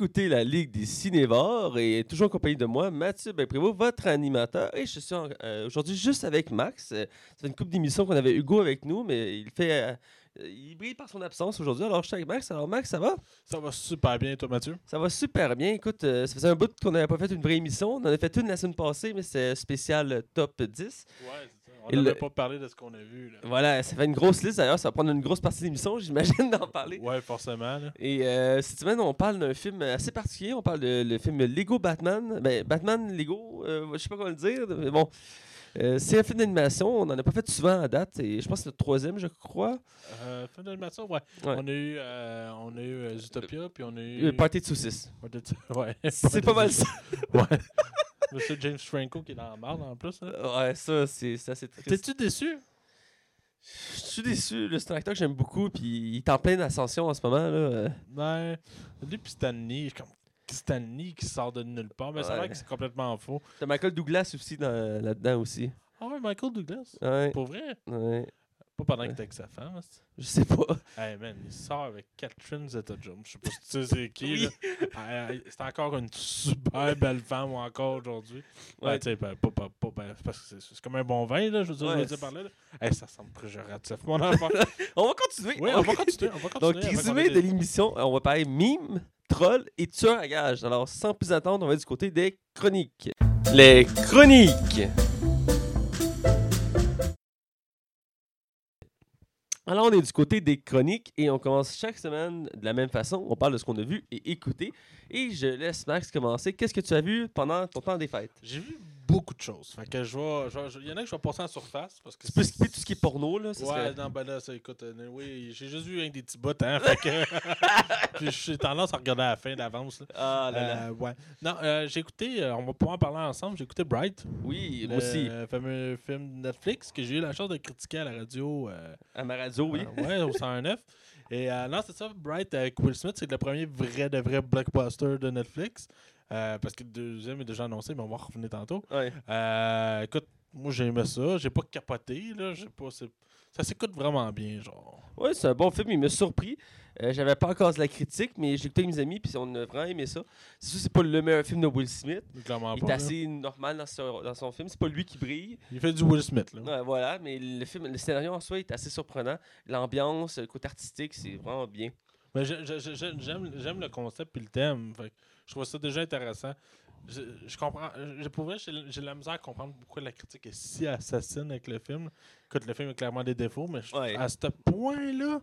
Écoutez la Ligue des Cinévores et toujours en compagnie de moi, Mathieu Prévost, votre animateur. Et je suis euh, aujourd'hui juste avec Max. Euh, Ça fait une couple d'émissions qu'on avait Hugo avec nous, mais il fait. euh, il brille par son absence aujourd'hui. Alors, je suis avec Max. Alors, Max, ça va? Ça va super bien, toi, Mathieu? Ça va super bien. Écoute, euh, ça faisait un bout qu'on n'avait pas fait une vraie émission. On en a fait une la semaine passée, mais c'est spécial euh, top 10. Ouais, c'est. On le- pas parlé de ce qu'on a vu. Là. Voilà, ça fait une grosse liste d'ailleurs. Ça va prendre une grosse partie de l'émission, j'imagine, d'en parler. Ouais, forcément. Là. Et euh, cette semaine, on parle d'un film assez particulier. On parle de le film Lego Batman. Ben, Batman Lego, euh, je sais pas comment le dire, mais bon. Euh, c'est un film d'animation. On n'en a pas fait souvent à date. Et je pense que c'est le troisième, je crois. Euh, film d'animation, ouais. Ouais. On a eu, euh, on a eu Zootopia, puis on a eu. Party de saucisses. Ouais. C'est pas mal ça. Ouais. Monsieur James Franco qui est dans la marde en plus. Là. Ouais, ça, c'est c'est assez triste. T'es-tu déçu? Je suis déçu. C'est un acteur que j'aime beaucoup. Puis il est en pleine ascension en ce moment. Là. Ouais. Lui, puis Stanley, comme. Stanley qui sort de nulle part, mais ça a l'air que c'est complètement faux. T'as Michael Douglas aussi dans- là-dedans aussi. Ah ouais, Michael Douglas? Ouais, Pour vrai? ouais. Pas pendant Ouais. que t'es avec sa femme. c'est- Je sais pas. Hey man, il sort avec Catherine Zeta-Jones. Je sais pas si tu sais c'est qui. Oui. là. Ah, ah, C'est encore une super belle femme encore aujourd'hui. Ouais, Ouais. tu sais, ben, pas, pas, pas, ben, parce que c'est- c'est comme un bon vin, là, je veux dire, je Ouais, veux dire par là. là. Hey, ça semble péjoratif, mon enfant. On va continuer. oui, on va continuer. On va continuer Donc, avant qu'on résumé ait de des- l'émission, on va parler mime, troll et tueur à gage. Alors, sans plus attendre, on va du côté des chroniques. Les chroniques. Alors, on est du côté des chroniques et on commence chaque semaine de la même façon. On parle de ce qu'on a vu et écouté. Et je laisse Max commencer. Qu'est-ce que tu as vu pendant ton temps des fêtes? Beaucoup de choses. Fait que je vais. je vais- Il y en a que je vais passer en surface. Parce que Tu peux skipper tout ce qui est porno, là? ça Ouais, non, ben là, ça, écoute, euh, oui, j'ai juste vu un des petits bouts, hein. Fait que. Puis j'ai tendance à regarder à la fin d'avance, là. Ah là là. Euh, ouais. Non, euh, j'ai écouté, euh, on va pouvoir en parler ensemble, j'ai écouté Bright. Oui, le moi aussi. fameux film Netflix que j'ai eu la chance de critiquer à la radio. euh, À ma radio, oui. euh, ouais, au 109. Et euh, non, c'est ça, Bright avec Will Smith, c'est le premier vrai de vrai blockbuster de Netflix. Euh, parce que le deuxième est déjà annoncé, mais on va en revenir tantôt. Ouais. Euh, écoute, moi j'ai aimé ça, j'ai pas capoté, là, j'ai pas. Ça s'écoute vraiment bien, genre. Ouais, c'est un bon film, il m'a surpris. Euh, J'avais pas encore la critique, mais j'ai écouté avec mes amis, puis on a vraiment aimé ça. C'est sûr, c'est pas le meilleur film de Will Smith. Clairement Il pas. est là. assez normal dans, son- dans son film. C'est pas lui qui brille. Il fait du Will Smith, là. Ouais, voilà, mais le film, le scénario en soi est assez surprenant. L'ambiance, le côté artistique, c'est vraiment bien. Mais je- j'aime j'aime le concept et le thème. Fait je trouve ça déjà intéressant. Je, je comprends. Je, pour vrai, j'ai la misère à comprendre pourquoi la critique est si assassine avec le film. Écoute, le film a clairement des défauts, mais je- Ouais. à ce point-là,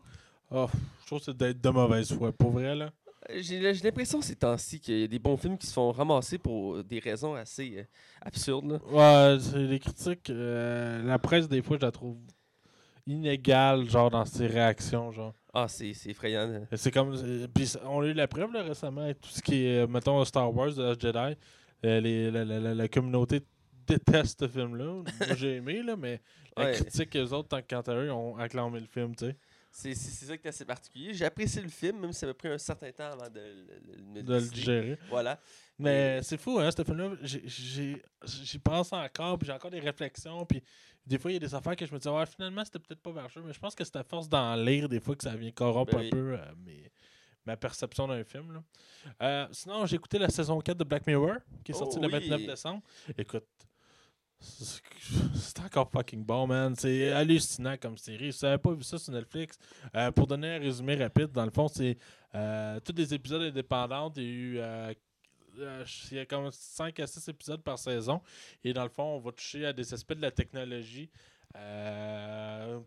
oh, je trouve que c'est d'être de mauvaise foi. Pour vrai, là. J'ai l'impression ces temps-ci qu'il y a des bons films qui se font ramasser pour des raisons assez euh, absurdes. là. Ouais, c'est les critiques. euh, la presse, des fois, je la trouve inégale, genre, dans ses réactions, genre. Ah, c'est effrayant. là. C'est comme. c'est- Puis on a eu la preuve là, récemment avec tout ce qui est, euh, mettons, Star Wars, The Last Jedi. Euh, les- la, la- la- la communauté déteste ce film-là. Moi, j'ai aimé, là, mais la Ouais. critique, eux autres, tant quant à eux, ont acclamé le film, tu sais. C'est ça qui est assez particulier. J'ai apprécié le film, même si ça m'a pris un certain temps avant de, le- De digérer. Voilà. Mais c'est fou, hein, ce film-là. j'y pense encore, puis j'ai encore des réflexions, puis des fois, il y a des affaires que je me dis, ouais, finalement, c'était peut-être pas vergeux, mais je pense que c'est à force d'en lire, des fois, que ça vient corrompre Ben un oui. peu euh, mes- ma perception d'un film. Là. Euh, sinon, j'ai écouté la saison 4 de Black Mirror, qui est sortie Oh le 29 oui. décembre. Écoute, c'est encore fucking bon, man. C'est hallucinant comme série. Si vous n'avez pas vu ça sur Netflix, euh, pour donner un résumé rapide, dans le fond, c'est euh, tous des épisodes indépendants. Il y a eu euh, euh, comme 5 à 6 épisodes par saison. Et dans le fond, on va toucher à des aspects de la technologie.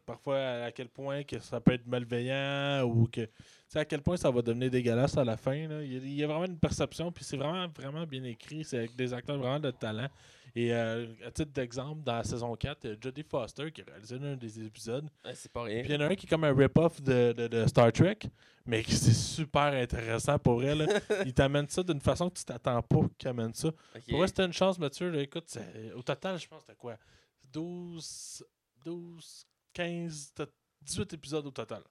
parfois à quel point que ça peut être malveillant ou que à quel point ça va devenir dégueulasse à la fin. Il, y a, y a vraiment une perception, puis c'est vraiment, vraiment bien écrit. C'est avec des acteurs vraiment de talent. Et euh, à titre d'exemple, dans la saison 4, il y a Jodie Foster qui a réalisé un des épisodes. Ouais, c'est pas rien. Puis il y en a un qui est comme un rip-off de, de- de Star Trek, mais qui c'est super intéressant pour elle. Il t'amène ça d'une façon que tu t'attends pas qu'il amène ça. Ok. Pour vrai, c'était une chance, Mathieu. là. Écoute, au total, je pense que c'était quoi? 12, 12, 15, t'as 18 épisodes au total.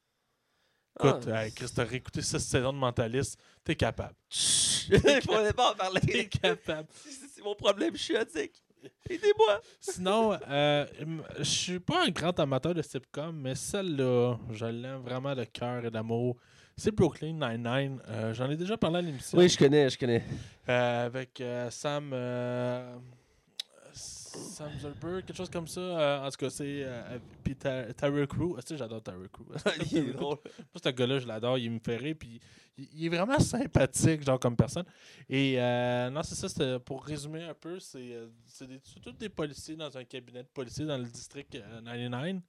Écoute, Ah. hey, Chris, t'as réécouté 6 saisons de Mentaliste, t'es capable. Fallait pas en T'es parler. capable. C'est mon problème, je suis addict. Aidez-moi. Sinon, euh, je suis pas un grand amateur de sitcom, mais celle-là, je l'aime vraiment de cœur et d'amour. c'est Brooklyn Nine-Nine. Euh, J'en ai déjà parlé à l'émission. Oui, je connais, je connais. Euh, avec euh, Sam. Euh, Sam Zuckerberg, quelque chose comme ça. Euh, en tout cas, c'est. Euh, puis Ty- Tyler Crew. Ah, tu sais, j'adore Tyler Crew. Il est drôle. Moi, ce gars-là, je l'adore. Il me fait rire. Puis il, il est vraiment sympathique, genre, comme personne. Et euh, non, c'est ça. Pour résumer un peu, c'est euh, c'est tous des policiers dans un cabinet de policiers dans le district euh, 99.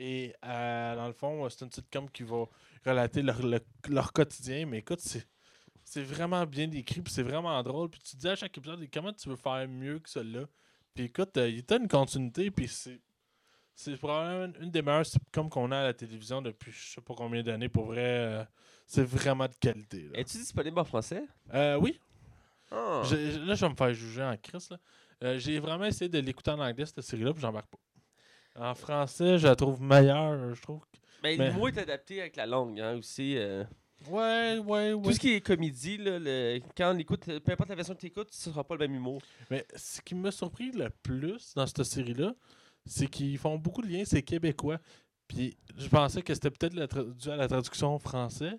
Et euh, dans le fond, euh, c'est une sitcom qui va relater leur, le- leur quotidien. Mais écoute, c'est. C'est vraiment bien écrit, puis c'est vraiment drôle. Puis tu te dis à chaque épisode, comment tu veux faire mieux que celui-là? Puis écoute, euh, il a une continuité, puis c'est. C'est probablement une des meilleures sitcoms qu'on a à la télévision depuis je sais pas combien d'années. Pour vrai, euh, c'est vraiment de qualité. Là, Es-tu disponible en français? Euh, oui, Ah. j'ai- j'ai- là je vais me faire juger en crise. là. Euh, J'ai vraiment essayé de l'écouter en anglais, cette série-là, puis j'embarque pas. En français, je la trouve meilleure, je trouve. que- mais- l'humour est adapté avec la langue, hein, aussi. euh. Ouais, ouais, ouais. Tout ce qui est comédie, là, le- quand on écoute, peu importe la version que tu écoutes, ce sera pas le même humour. Mais ce qui m'a surpris le plus dans cette série-là, c'est qu'ils font beaucoup de liens, c'est québécois. Puis je pensais que c'était peut-être dû à la traduction français.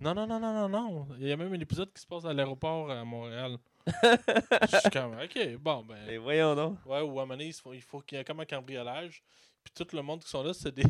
Non, non, non, non, non, non. Il y a même un épisode qui se passe à l'aéroport à Montréal. Je suis comme, ok, bon, ben. Et voyons donc. Ouais, ou à un moment donné, il faut, il faut qu'il y ait comme un cambriolage. Puis tout le monde qui sont là, c'est des,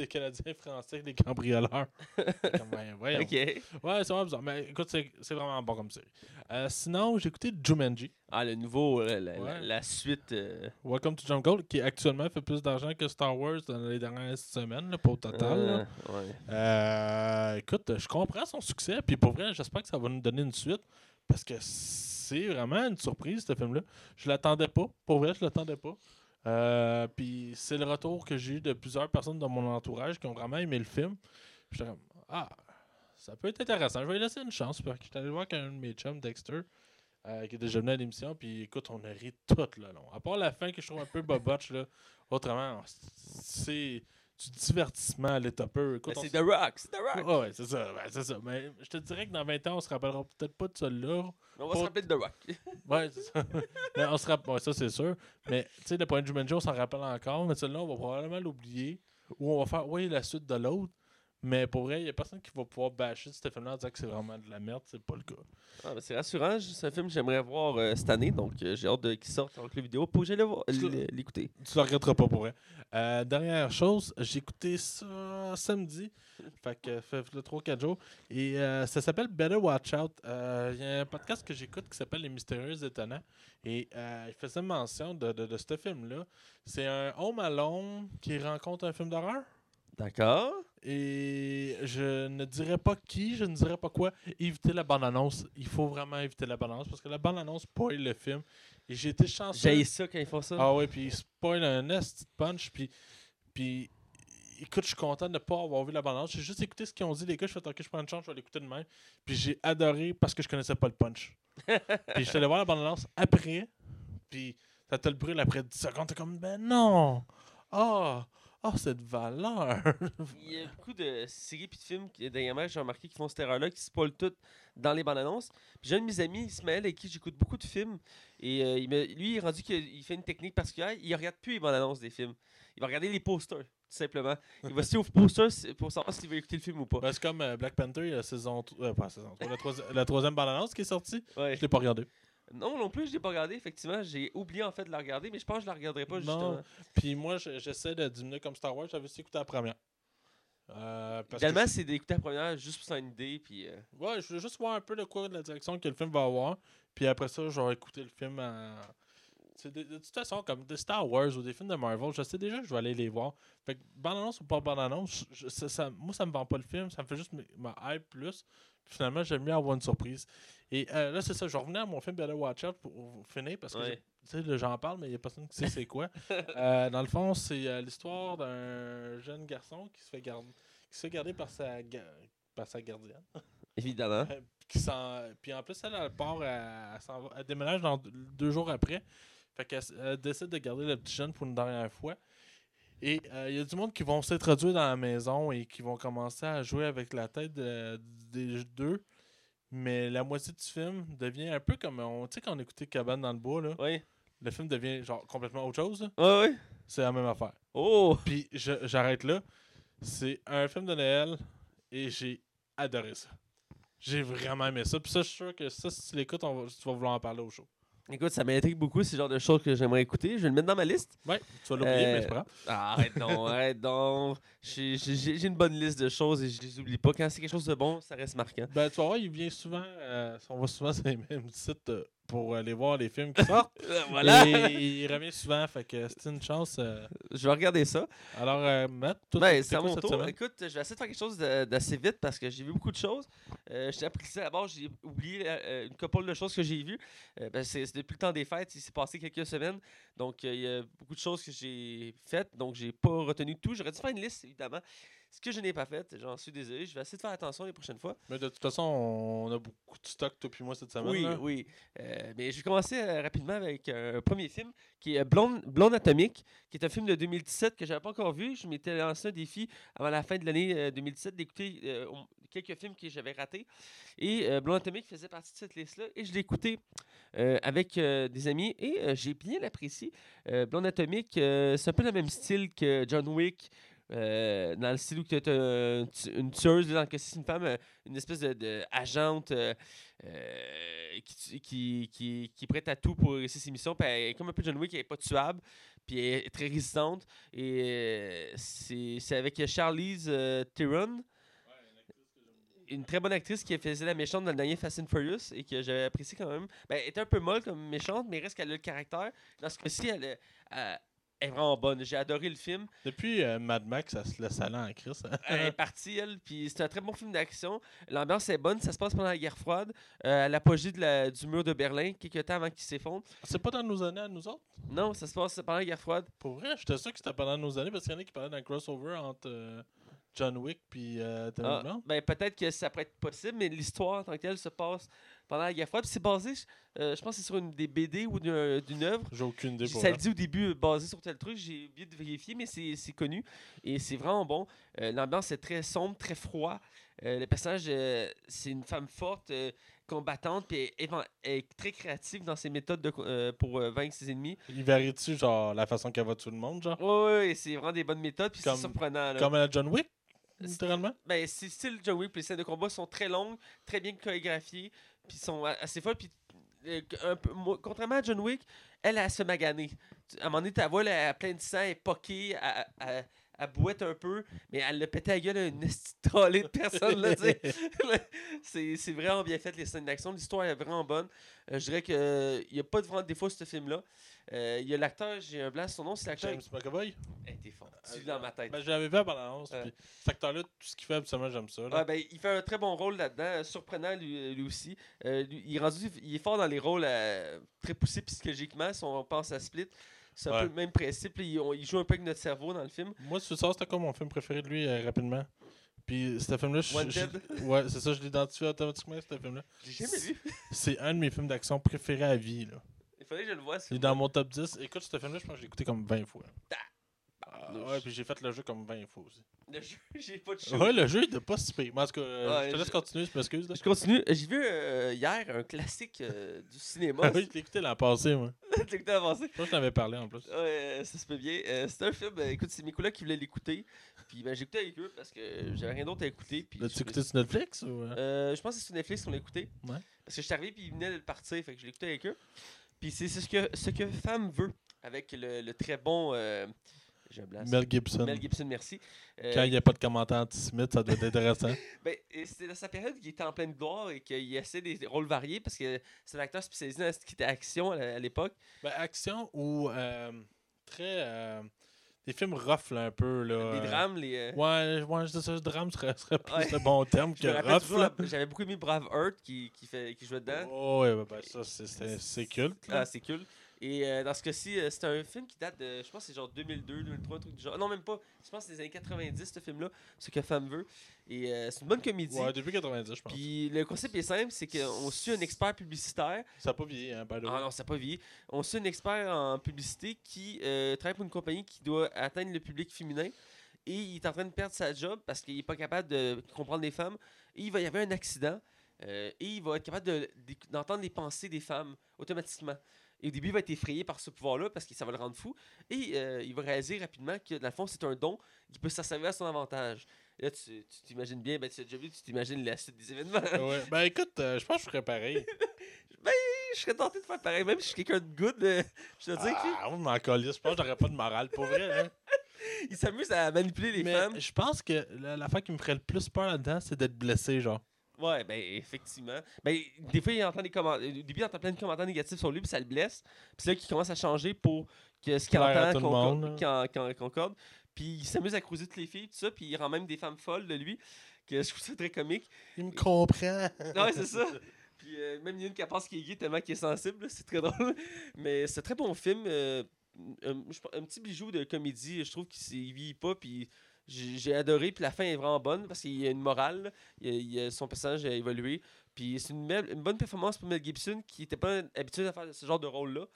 des Canadiens français, des cambrioleurs. comme, ben, voyons. Ok. Ouais, c'est vraiment bizarre. Mais écoute, c'est c'est vraiment bon comme série. Euh, sinon, j'ai écouté Jumanji. Ah, le nouveau, la, la- Ouais. la suite. euh, Welcome to Jungle, qui actuellement fait plus d'argent que Star Wars dans les dernières semaines, là, pas au total. euh, ouais. Euh, écoute, je comprends son succès, puis pour vrai, j'espère que ça va nous donner une suite, parce que c'est vraiment une surprise, ce film-là. Je l'attendais pas, pour vrai, je l'attendais pas. Euh, puis c'est le retour que j'ai eu de plusieurs personnes dans mon entourage qui ont vraiment aimé le film. J'étais comme, ah, ça peut être intéressant, je vais lui laisser une chance. Puis j'étais allé voir avec un de mes chums, Dexter, euh, qui est déjà venu à l'émission, puis écoute, on a ri tout le long. À part la fin que je trouve un peu boboche, là, autrement, c'est du divertissement pur. Écoute, Ben, c'est The Rock, c'est The Rock. Ouais, ouais, c'est ça, ouais, c'est ça. Mais je te dirais que dans 20 ans, on se rappellera peut-être pas de celui-là. On va se rappeler de The Rock. Ouais, c'est ça. mais on se rappelle, ouais, ça c'est sûr. Mais tu sais, le point de Jumanji, on s'en rappelle encore. Mais celui-là, on va probablement l'oublier. Ou on va faire, oui, la suite de l'autre. Mais pour vrai, il n'y a personne qui va pouvoir bâcher ce film-là en disant que c'est vraiment de la merde. C'est pas le cas. Ah, ben, c'est rassurant. C'est un film que j'aimerais voir euh, cette année. Donc, euh, j'ai hâte de- qu'il sorte avec la vidéo pour que j'aille l'écouter. Tu le regretteras pas pour vrai. Euh, dernière chose, j'ai écouté ça samedi. Fait que fait le 3-4 jours. Et ça s'appelle Better Watch Out. Il y a un podcast que j'écoute qui s'appelle Les Mystérieux Étonnants. Et il faisait mention de, de, de ce film-là. C'est un Home Alone qui rencontre un film d'horreur? D'accord. Et je ne dirais pas qui, je ne dirais pas quoi. Évitez la bande-annonce. Il faut vraiment éviter la bande-annonce parce que la bande-annonce spoil le film. Et j'ai été chanceux. J'ai ça quand ils font ça. Ah ouais, puis il spoil un nest punch, puis, puis écoute, je suis content de ne pas avoir vu la bande J'ai juste écouté ce qu'ils ont dit, les gars. Je fais, ok, je prends une chance, je vais l'écouter de même. Puis j'ai adoré parce que je connaissais pas le punch. puis je suis allé voir la bande après, puis ça te le brûle après 10 secondes. T'es comme, ben non! Ah! Ah, cette valeur! Il y a beaucoup de séries et de films qui, dernièrement, j'ai remarqué qui font cette erreur-là, qui spoilent tout dans les bandes annonces. Puis j'ai un de mes amis, Ismaël, avec qui j'écoute beaucoup de films. Et euh, il me- lui, il est rendu qu'il fait une technique particulière. Il regarde plus les bandes annonces des films. Il va regarder les posters, tout simplement. Il va se posters c'est- pour savoir s'il veut écouter le film ou pas. Ben, c'est comme euh, Black Panther, la saison. euh, pas la saison. trois, La, troisi- la troisième bande-annonce qui est sortie. Ouais. Je l'ai pas regardé. Non, non plus, je l'ai pas regardé, effectivement. J'ai oublié en fait de la regarder, mais je pense que je la regarderai pas Non. justement. Puis moi, je- j'essaie de diminuer comme Star Wars. J'avais aussi écouté la première. Euh, c'est d'écouter la première juste pour s'en une idée. Puis, euh, Ouais, je veux juste voir un peu de quoi de la direction que le film va avoir. Puis après ça, je vais écouter le film en. C'est de, de toute façon, comme des Star Wars ou des films de Marvel, je sais déjà que je vais aller les voir. Fait que bande-annonce ou pas bande-annonce, ça, ça- moi ça me vend pas le film, ça me fait juste ma hype plus. Puis finalement, j'aime mieux avoir une surprise. Et euh, là, c'est ça, je vais revenir à mon film Better Watch Out pour, finir parce que Ouais. j'en parle, mais il n'y a personne qui sait c'est quoi. Euh, dans le fond, c'est euh, l'histoire d'un jeune garçon qui se fait garder, qui se fait garder par sa, ga- par sa gardienne. évidemment. Qui Puis en plus, elle, elle part, elle, elle déménage dans deux, jours après. Fait qu'elle décide de garder le petit jeune pour une dernière fois. Et euh, il y a du monde qui vont s'introduire dans la maison et qui vont commencer à jouer avec la tête de- des deux. Mais la moitié du film devient un peu comme. on- Tu sais, quand on écoutait Cabane dans le bois, là, Oui. le film devient genre complètement autre chose. là. Ouais, ouais. C'est la même affaire. Oh! Puis j'arrête là. C'est un film de Noël et j'ai adoré ça. J'ai vraiment aimé ça. Puis ça, je suis sûr que ça, si tu l'écoutes, tu vas vouloir en parler au show. Écoute, ça m'intrigue beaucoup, le genre de choses que j'aimerais écouter. Je vais le mettre dans ma liste. Ouais, tu vas l'oublier, Euh, mais c'est pas grave. Ah, arrête donc, arrête donc. J'ai une bonne liste de choses et je les oublie pas. Quand c'est quelque chose de bon, ça reste marquant. Ben, tu vas voir, il vient souvent. euh, on va souvent sur les mêmes sites euh, pour aller voir les films qui sortent. Voilà. Et il revient souvent, fait que c'est une chance. euh. Je vais regarder ça. Alors, euh, Matt, toi, Ben, c'est mon tour. Écoute, je vais essayer de faire quelque chose d'assez vite parce que j'ai vu beaucoup de choses. Euh, j'ai appris ça d'abord, j'ai oublié euh, une couple de choses que j'ai vues. Ben, c'est depuis le temps des fêtes, il s'est passé quelques semaines. Donc, il y a beaucoup de choses que j'ai faites. Donc, j'ai pas retenu tout. J'aurais dû faire une liste, évidemment. Ce que je n'ai pas fait, j'en suis désolé. Je vais essayer de faire attention les prochaines fois. Mais de toute façon, on a beaucoup de stock, toi puis moi, cette semaine. Oui, là. oui. Euh, mais je vais commencer euh, rapidement avec un premier film qui est Blonde, Blonde Atomique, qui est un film de 2017 que je n'avais pas encore vu. Je m'étais lancé un défi avant la fin de l'année euh, 2017 d'écouter euh, quelques films que j'avais ratés. Et euh, Blonde Atomique faisait partie de cette liste-là. Et je l'ai écouté euh, avec euh, des amis et euh, j'ai bien apprécié. Euh, Blonde Atomique, euh, c'est un peu le même style que John Wick. Euh, dans le style où tu as une tueuse, dans le cas c'est une femme, euh, une espèce de, agente euh, qui, qui, qui, qui prête à tout pour réussir ses missions. Puis elle est comme un peu John Wick, elle n'est pas tuable, puis elle est très résistante. Et c'est avec Charlize Theron, une très bonne actrice qui faisait la méchante dans le dernier Fast and Furious et que j'avais apprécié quand même. Ben, elle était un peu molle comme méchante, mais reste qu'elle a le caractère. Dans ce cas-ci, elle est vraiment bonne. J'ai adoré le film. Depuis euh, Mad Max, ça se laisse aller en crise. hein. Elle est partie, elle, puis c'est un très bon film d'action. L'ambiance est bonne, ça se passe pendant la guerre froide, euh, à l'apogée de la- du mur de Berlin, quelques temps avant qu'il s'effondre. c'est pas dans nos années à nous autres? Non, ça se passe pendant la guerre froide. Pour vrai, j'étais sûr que c'était pendant nos années parce qu'il y en a qui parlaient d'un crossover entre euh, John Wick puis euh, Ah, ben, peut-être que ça pourrait être possible, mais l'histoire en tant que telle se passe pendant la guerre froide. Puis c'est basé, euh, je pense que c'est sur une des BD ou d'une d'une œuvre. J'ai aucune idée pour Ça le dit au début, euh, basé sur tel truc, j'ai oublié de vérifier, mais c'est connu et c'est vraiment bon. Euh, L'ambiance est très sombre, très froid. Euh, le personnage, euh, c'est une femme forte, euh, combattante, puis elle, est très créative dans ses méthodes de euh, pour euh, vaincre ses ennemis. Il varie-tu, genre, la façon qu'elle va tuer le monde, genre? Ouais, ouais, c'est vraiment des bonnes méthodes, puis c'est surprenant. là. Comme à la John Wick, littéralement? Ben, c'est style John Wick, puis les scènes de combat sont très longues, très bien chorégraphiées, puis sont assez folles. Puis, euh, un peu, moi, contrairement à John Wick, elle, elle se maganer. À un moment donné, ta voix, elle a plein de sang, elle est poquée, elle, elle, elle bouette un peu, mais elle l'a pété à gueule à une esti de trolley de personne, là, c'est c'est vraiment bien fait, les scènes d'action. L'histoire est vraiment bonne. Euh, je dirais qu'il n'y a pas de vraiment de défaut ce film-là. Euh, Il y a l'acteur, j'ai un blanc, son nom, c'est l'acteur. James McAvoy? Hey, t'es fort. Tu dans ma tête. Ben, je l'avais vu à l'annonce. Cet acteur-là, tout ce qu'il fait, absolument, j'aime ça. Ouais, ben, il fait un très bon rôle là-dedans, euh, surprenant lui, lui aussi. Euh, lui- il, est rendu, il est fort dans les rôles euh, très poussés psychologiquement, si on pense à Split. C'est un peu le même principe. là, il, on- il joue un peu avec notre cerveau dans le film. Moi, c'est ça, c'était comme mon film préféré de lui, euh, rapidement. Puis, ce film-là, je-. Ouais, c'est ça, je l'identifie automatiquement, ce film-là. J'ai jamais vu. C'est un de mes films d'action préférés à vie, là. Il fallait que je le voie. Il est dans mon top 10. Écoute, ce film-là, je pense que je l'ai écouté comme 20 fois. Ah, ouais, puis j'ai fait le jeu comme 20 fois aussi. Le jeu, j'ai pas de show. Ouais, le jeu, il était pas si pire. Mais en tout cas, euh, Ouais, je te laisse je- continuer, je m'excuse. là. Je continue. J'ai vu euh, hier un classique euh, du cinéma. Ah oui, je l'ai écouté l'an passé, moi. Tu l'as écouté avancé? Je pense que je t'avais parlé en plus. Ouais, ça se peut bien. Euh, c'est un film, euh, écoute, c'est mes collègues qui voulaient l'écouter. Puis ben, j'ai écouté avec eux parce que j'avais rien d'autre à écouter. Puis L'as-tu je- écouté sur Netflix ou. euh? Euh, je pense que c'est sur Netflix qu'on l'a écouté. Ouais. Parce que je suis arrivé puis ils venaient de le partir, fait que je l'ai écouté avec eux. Puis c'est c'est ce que, ce que Femme veut avec le, le très bon. euh, Mel Gibson. Mel Gibson, merci. Euh, Quand il n'y a pas de commentaires antisémites, ça doit être intéressant. ben, c'était dans sa période où il était en pleine gloire et qu'il essaie des rôles variés parce que c'est un acteur spécialisé dans ce qui était action à, l'époque. ben, action ou euh, très. euh, des films rough, là, un peu. Là, Les drames, les. Ouais, ouais, je dis ça, drame serait, serait plus Ouais. le bon terme que rough. J'avais beaucoup aimé Brave Heart qui, qui, fait, qui jouait dedans. Oh, ouais, ben, ça, c'est- culte. Ah, c'est cool. Et euh, dans ce cas-ci, euh, c'est un film qui date de, je pense, c'est genre 2002, 2003, un truc du genre. Non, même pas. Je pense que c'est les années 90, ce film-là, ce que Femme veut. Et euh, c'est une bonne comédie. Ouais, depuis 90, je pense. Puis le concept est simple, c'est qu'on suit un expert publicitaire. Ça n'a pas vieilli, hein, by the way. Ah non, ça n'a pas vieilli. On suit un expert en publicité qui travaille pour une compagnie qui doit atteindre le public féminin. Et il est en train de perdre sa job parce qu'il n'est pas capable de comprendre les femmes. Et il va y avoir un accident. et il va être capable de- d'entendre les pensées des femmes automatiquement. Et au début, il va être effrayé par ce pouvoir-là parce que ça va le rendre fou. Et euh, il va réaliser rapidement que, dans le fond, c'est un don qui peut s'en servir à son avantage. Et là, tu t'imagines bien, ben, tu as déjà vu, tu t'imagines la suite des événements. Ouais. Ben écoute, euh, je pense que je ferais pareil. je serais tenté de faire pareil, même si je suis quelqu'un de good. euh, je te dis Ah, on m'en calisse. Je pense que j'aurais pas de morale pour vrai. Hein. qu'il s'amuse à manipuler les Mais femmes. je pense que la- l'affaire qui me ferait le plus peur là-dedans, c'est d'être blessé, genre. Ouais, ben effectivement. Ben, des fois, il entend des commentaires. Au début, il entend plein de commentaires négatifs sur lui, puis ça le blesse. Puis c'est là qu'il commence à changer pour que ce qu'il entend concorde- en- en concorde. Puis il s'amuse à cruiser toutes les filles, tout ça, puis il rend même des femmes folles de lui. Que je trouve ça très comique. Il me comprend. Ouais, c'est ça. Puis euh, même il y a une qui pense qu'il est gay tellement qu'il est sensible, c'est très drôle. Mais c'est un très bon film. euh, un petit bijou de comédie, je trouve qu'il ne vieillit pas. Puis j'ai adoré. Puis la fin est vraiment bonne parce qu'il y a une morale. là. Il y a- il y a- son personnage a évolué. Puis c'est une, bonne performance pour Mel Gibson qui n'était pas habitué à faire ce genre de rôle-là.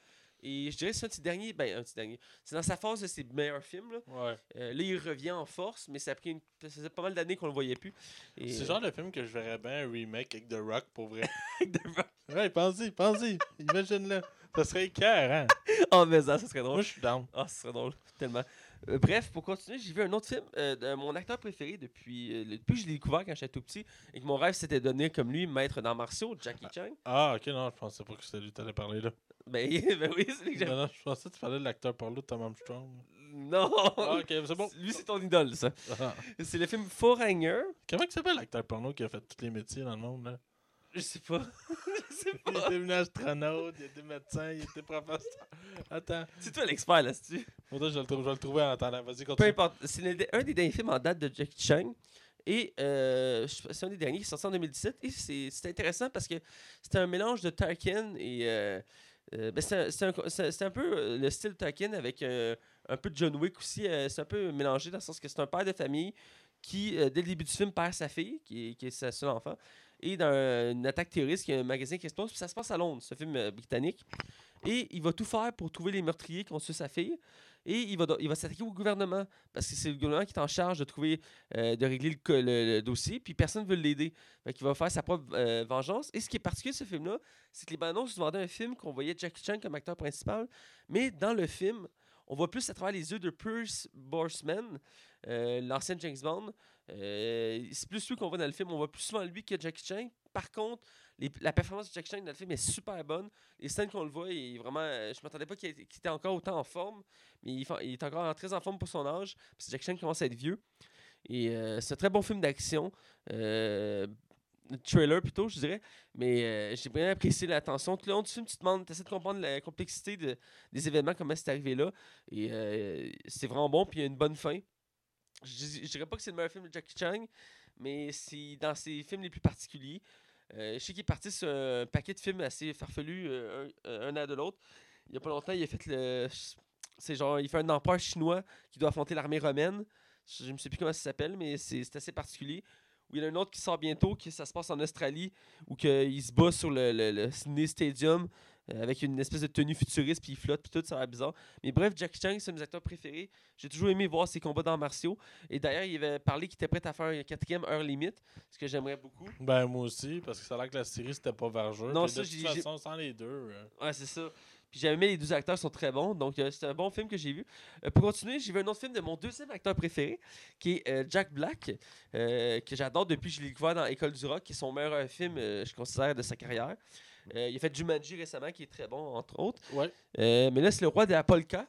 Et je dirais que c'est un petit dernier. Ben, un petit dernier. C'est dans sa phase de ses meilleurs films. Là, Ouais. Euh, là il revient en force, mais ça a pris une, ça faisait pas mal d'années qu'on le voyait plus. C'est le genre de film que je verrais bien un remake avec The Rock pour vrai. ouais, pense-y, pense-y. Imagine-le. Ça serait écœurant. Oh, mais ça, ça serait drôle. Moi, je suis down. Ah, ce serait drôle, tellement. Euh, bref, pour continuer, j'ai vu un autre film euh, de mon acteur préféré depuis, euh, le- depuis que je l'ai découvert quand j'étais tout petit et que mon rêve c'était de devenir comme lui, maître d'arts martiaux, Jackie Chan. Ah, ok, non, je pensais pas que c'était lui que t'allais parler là. Ben, ben oui, c'est lui que Ben j'aime. non, je pensais que tu parlais de l'acteur porno de Tom Armstrong. Non! Ah, ok, c'est bon. Lui, c'est ton idole, ça. Ah. C'est le film Foreigner. Comment il s'appelle l'acteur porno qui a fait tous les métiers dans le monde là? Je sais pas. je sais Il pas. était venu astronaute, il était médecin, il était professeur. Attends, C'est toi l'expert là-dessus. Faudrait que je, le trouve- je vais le trouver en attendant. Vas-y, Peu continue. importe. C'est un des derniers films en date de Jackie Chan. Et euh, c'est un des derniers qui est sorti en 2017. Et c'est intéressant parce que c'était un mélange de Tarkin et. euh, euh, ben, c'est un, c'est un- c'est- c'est un peu le style Tarkin avec euh, un peu de John Wick aussi. euh, c'est un peu mélangé dans le sens que c'est un père de famille qui, euh, dès le début du film, perd sa fille, qui est, qui est sa seule enfant. Et dans un- une attaque terroriste, il y a un magasin qui explose. Puis ça se passe à Londres, ce film euh, britannique. Et il va tout faire pour trouver les meurtriers qui ont tué sa fille. Et il va, il va s'attaquer au gouvernement. Parce que c'est le gouvernement qui est en charge de trouver, euh, de régler le, dossier. Puis personne ne veut l'aider. Fait qu'il va faire sa propre euh, vengeance. Et ce qui est particulier de ce film-là, c'est que les bandes annonces vendaient un film qu'on voyait Jackie Chan comme acteur principal. Mais dans le film, on voit plus à travers les yeux de Pierce Brosnan, euh, l'ancien James Bond. Euh, c'est plus lui qu'on voit dans le film. On voit plus souvent lui que Jackie Chan. Par contre, la performance de Jackie Chan dans le film est super bonne. Les scènes qu'on le voit, il est vraiment, euh, je m'attendais pas qu'il était- encore autant en forme, mais il, est encore très en forme pour son âge. Parce que Jackie Chan commence à être vieux. Et euh, c'est un très bon film d'action. Euh, trailer plutôt, je dirais. Mais j'ai bien apprécié l'attention. Tout le long du film, tu te demandes, tu essaies de comprendre la complexité de- des événements, comment c'est arrivé là. Et c'est vraiment bon, puis il y a une bonne fin. Je, je dirais pas que c'est le meilleur film de Jackie Chan, mais c'est dans ses films les plus particuliers. Euh, je sais qu'il est parti sur un paquet de films assez farfelus, euh, un, à de l'autre. Il y a pas longtemps, il a fait le. C'est genre, il fait un empereur chinois qui doit affronter l'armée romaine. Je ne sais plus comment ça s'appelle, mais c'est assez particulier. Ou il y en a un autre qui sort bientôt, qui ça se passe en Australie, où que il se bat sur le, le, Sydney Stadium avec une espèce de tenue futuriste, puis il flotte, puis tout, ça a l'air bizarre. Mais bref, Jackie Chan, c'est un de mes acteurs préférés. J'ai toujours aimé voir ses combats d'arts martiaux. Et d'ailleurs, il avait parlé qu'il était prêt à faire un quatrième heure limite, ce que j'aimerais beaucoup. Ben, moi aussi, parce que ça a l'air que la série c'était pas vergeux. Non, ça, de j'ai- toute façon, sans les deux. euh, Ouais, c'est ça. Puis j'ai aimé les deux acteurs sont très bons, donc euh, c'est un bon film que j'ai vu. Euh, pour continuer, j'ai vu un autre film de mon deuxième acteur préféré, qui est euh, Jack Black, euh, que j'adore depuis que je l'ai découvert dans École du Rock, qui est son meilleur euh, film, euh, je considère, de sa carrière. Euh, il a fait Jumanji récemment, qui est très bon, entre autres. Ouais. Euh, mais là, c'est Le Roi de la Polka.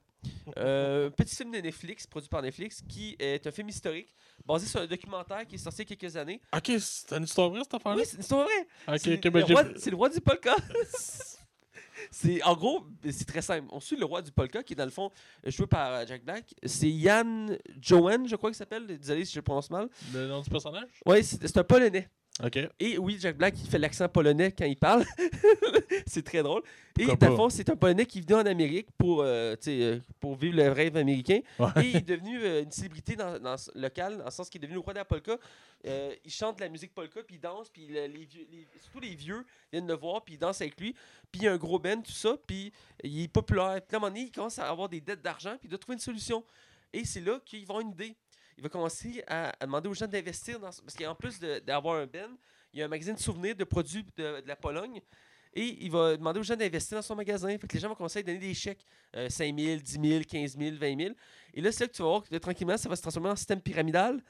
Euh, petit film de Netflix, produit par Netflix, qui est un film historique, basé sur un documentaire qui est sorti il y a quelques années. Ok, c'est une histoire vraie cette affaire-là? Oui, c'est c'est vrai! Ok, C'est ok, ben le j'ai. roi- c'est le roi du polka. c'est en gros, c'est très simple. On suit le roi du polka qui est dans le fond euh, joué par Jack Black. C'est Yann Johan, je crois qu'il s'appelle. Désolé si je le prononce mal. Le nom du personnage? Oui, c'est un polonais. Ok. Et oui, Jack Black, il fait l'accent polonais quand il parle. c'est très drôle. Et dans fond, c'est un polonais qui venu en Amérique pour, euh, euh, pour vivre le rêve américain. Ouais. Et il est devenu euh, une célébrité dans, dans locale, dans le sens qu'il est devenu le roi de la polka. Euh, il chante de la musique polka, puis il danse, puis le- les vieux, les- surtout les vieux viennent le voir, puis ils dansent avec lui. Puis il y a un gros band, tout ça, puis il est populaire. Puis à un moment donné, il commence à avoir des dettes d'argent, puis il doit trouver une solution. Et c'est là qu'il va avoir une idée. Il va commencer à, demander aux gens d'investir dans... ce- Parce qu'en plus d'avoir un band, il y a un magazine de souvenirs de produits de, la Pologne. Et il va demander aux gens d'investir dans son magasin. Fait que les gens vont commencer à donner des chèques euh, 5 000, 10 000, 15 000, 20 000. Et là, c'est là que tu vas voir que tranquillement, ça va se transformer en système pyramidal.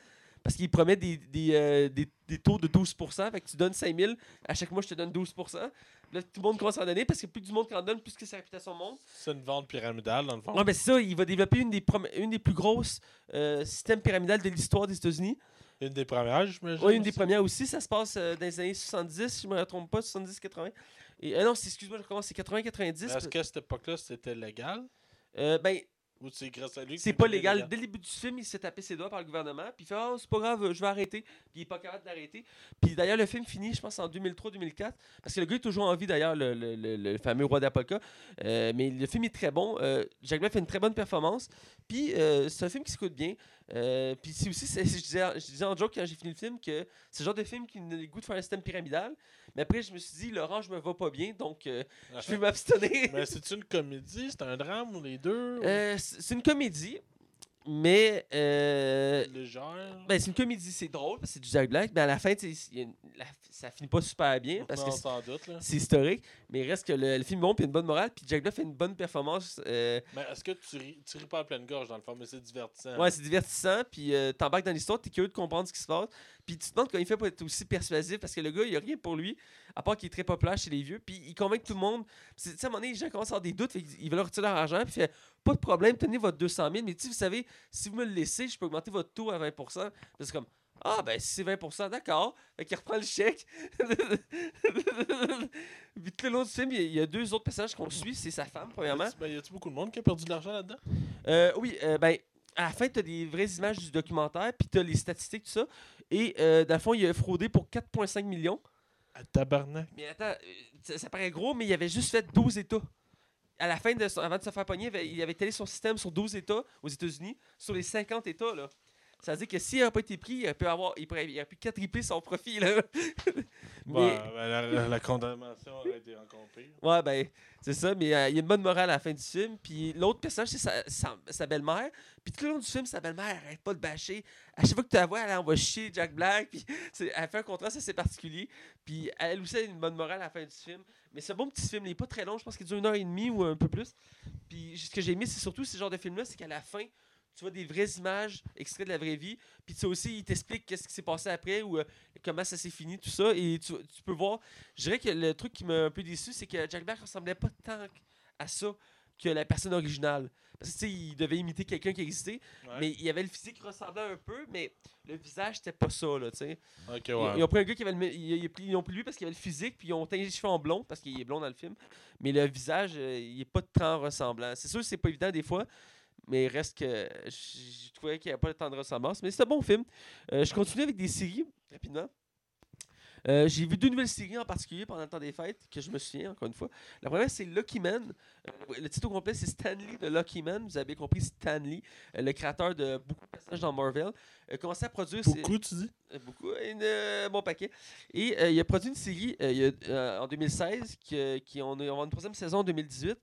Parce qu'il promet des, des, euh, des- des taux de 12 Fait que tu donnes 5 000, à chaque mois, je te donne 12 Là, tout le monde commence à en donner parce que plus du monde qui en donne, plus que sa réputation monte. C'est une vente pyramidale, dans le fond. Ouais, ben c'est ça, il va développer une des, une des plus grosses euh, systèmes pyramidales de l'histoire des États-Unis. Une des premières, j'imagine. Oui, une des premières aussi. Ça se passe euh, dans les années 70, si je me trompe pas, 70-80. Et non, excuse-moi, je recommence, c'est 80-90. Est-ce qu'à cette époque-là, c'était légal? Ben, Ou c'est grâce à lui que c'est pas légal. Dès le début du film, il s'est tapé ses doigts par le gouvernement. Puis il fait Oh, c'est pas grave, je vais arrêter. Puis il est pas capable d'arrêter. Puis d'ailleurs, le film finit, je pense, en 2003-2004. Parce que le gars est toujours en vie, d'ailleurs, le, le- le- le fameux roi d'Apolka. Euh, mais le film est très bon. Euh, Jack Black fait une très bonne performance. Puis euh, c'est un film qui s'écoute bien. Euh, puis c'est aussi, je disais, je disais en joke quand j'ai fini le film que c'est le genre de film qui donne le goût de faire un système pyramidal. Mais après, je me suis dit, Laurent, je me va pas bien. Donc, euh, je vais m'abstenir. Mais c'est une comédie, c'est un drame ou les deux? Euh, c'est une comédie. Mais euh, légère Ben, c'est une comédie, c'est drôle, parce que c'est du Jack Black, mais à la fin, y a une- la- ça finit pas super bien, parce Non, que c'est- sans doute. Là. c'est historique, mais il reste que le, le film est bon, puis il y a une bonne morale, puis Jack Black fait une bonne performance. euh, Mais est-ce que tu ris, tu ris pas à pleine gorge dans le fond, mais c'est divertissant. ouais, c'est divertissant, puis euh, t'embarques dans l'histoire, t'es curieux de comprendre ce qui se passe, puis tu te demandes comment il fait pour être aussi persuasif, parce que le gars, il a rien pour lui, à part qu'il est très populaire chez les vieux, puis il convainc tout le monde. Tu sais, à un moment donné, les gens commencent à avoir des doutes, fait ils veulent retirer leur argent, puis il fait pas de problème, tenez votre 200 000, mais tu sais, vous savez, si vous me le laissez, je peux augmenter votre taux à 20 Puis c'est comme, ah, ben, si c'est 20% d'accord. Fait qu'il reprend le chèque. Puis tout le long du film, il y a- deux autres personnages qu'on suit. C'est sa femme, premièrement. Ben, y a-tu beaucoup de monde qui a perdu de l'argent là-dedans? Euh, oui, euh, ben, à la fin, tu as des vraies images du documentaire, puis tu as les statistiques, tout ça. Et euh, dans le fond, il a fraudé pour 4,5 millions. À tabarnak. Mais attends, euh, ça, ça paraît gros, mais il avait juste fait 12 États. À la fin, de son- avant de se faire pogner, il avait, il avait télé son système sur 12 États aux États-Unis, sur les 50 États. Là. Ça veut dire que s'il n'aurait pas été pris, il aurait pu, avoir, il pourrait- il aurait pu quadrupler son profit. Là. mais, Ouais, ben, la, la- la condamnation aurait été encore pire. Ouais, ben, c'est ça, mais euh, il y a une bonne morale à la fin du film. Puis l'autre personnage, c'est sa, sa, sa belle-mère. Puis tout le long du film, sa belle-mère arrête pas de bâcher. À chaque fois que tu la vois, elle envoie chier Jack Black. Puis elle fait un contraste assez particulier. Puis elle aussi a une bonne morale à la fin du film. Mais c'est un bon petit film. Il est pas très long. Je pense qu'il dure une heure et demie ou un peu plus. Puis ce que j'ai aimé, c'est surtout ce genre de film-là, c'est qu'à la fin, tu vois des vraies images extraits de la vraie vie. Puis tu sais aussi, il t'explique qu'est-ce qui s'est passé après ou euh, comment ça s'est fini, tout ça. Et tu, tu peux voir. Je dirais que le truc qui m'a un peu déçu, c'est que Jack Black ressemblait pas tant à ça que la personne originale. Parce que tu sais, il devait imiter quelqu'un qui existait. Ouais. Mais il avait le physique qui ressemblait un peu, mais le visage, c'était pas ça, là, tu sais. Ouais. Ils, ont pris un gars qui avait le. Ils, ont pris lui parce qu'il avait le physique, puis ils ont teint les cheveux en blond parce qu'il est blond dans le film. Mais le visage, euh, il est pas tant ressemblant. C'est sûr que c'est pas évident des fois, mais il reste que. Je trouvais qu'il n'y avait pas tant de ressemblance. Mais c'est un bon film. Euh, je continue avec des séries, rapidement. Euh, j'ai vu deux nouvelles séries en particulier pendant le temps des fêtes que je me souviens encore une fois. La première c'est Lucky Man. Euh, le titre complet c'est Stanley de Lucky Man. Vous avez compris Stanley, le créateur de beaucoup de personnages dans Marvel, a commencé à produire. Beaucoup, tu dis? Beaucoup, un euh, bon paquet. Et euh, il a produit une série euh, euh, en 2016, qui, euh, qui on, est- on une troisième saison en 2018,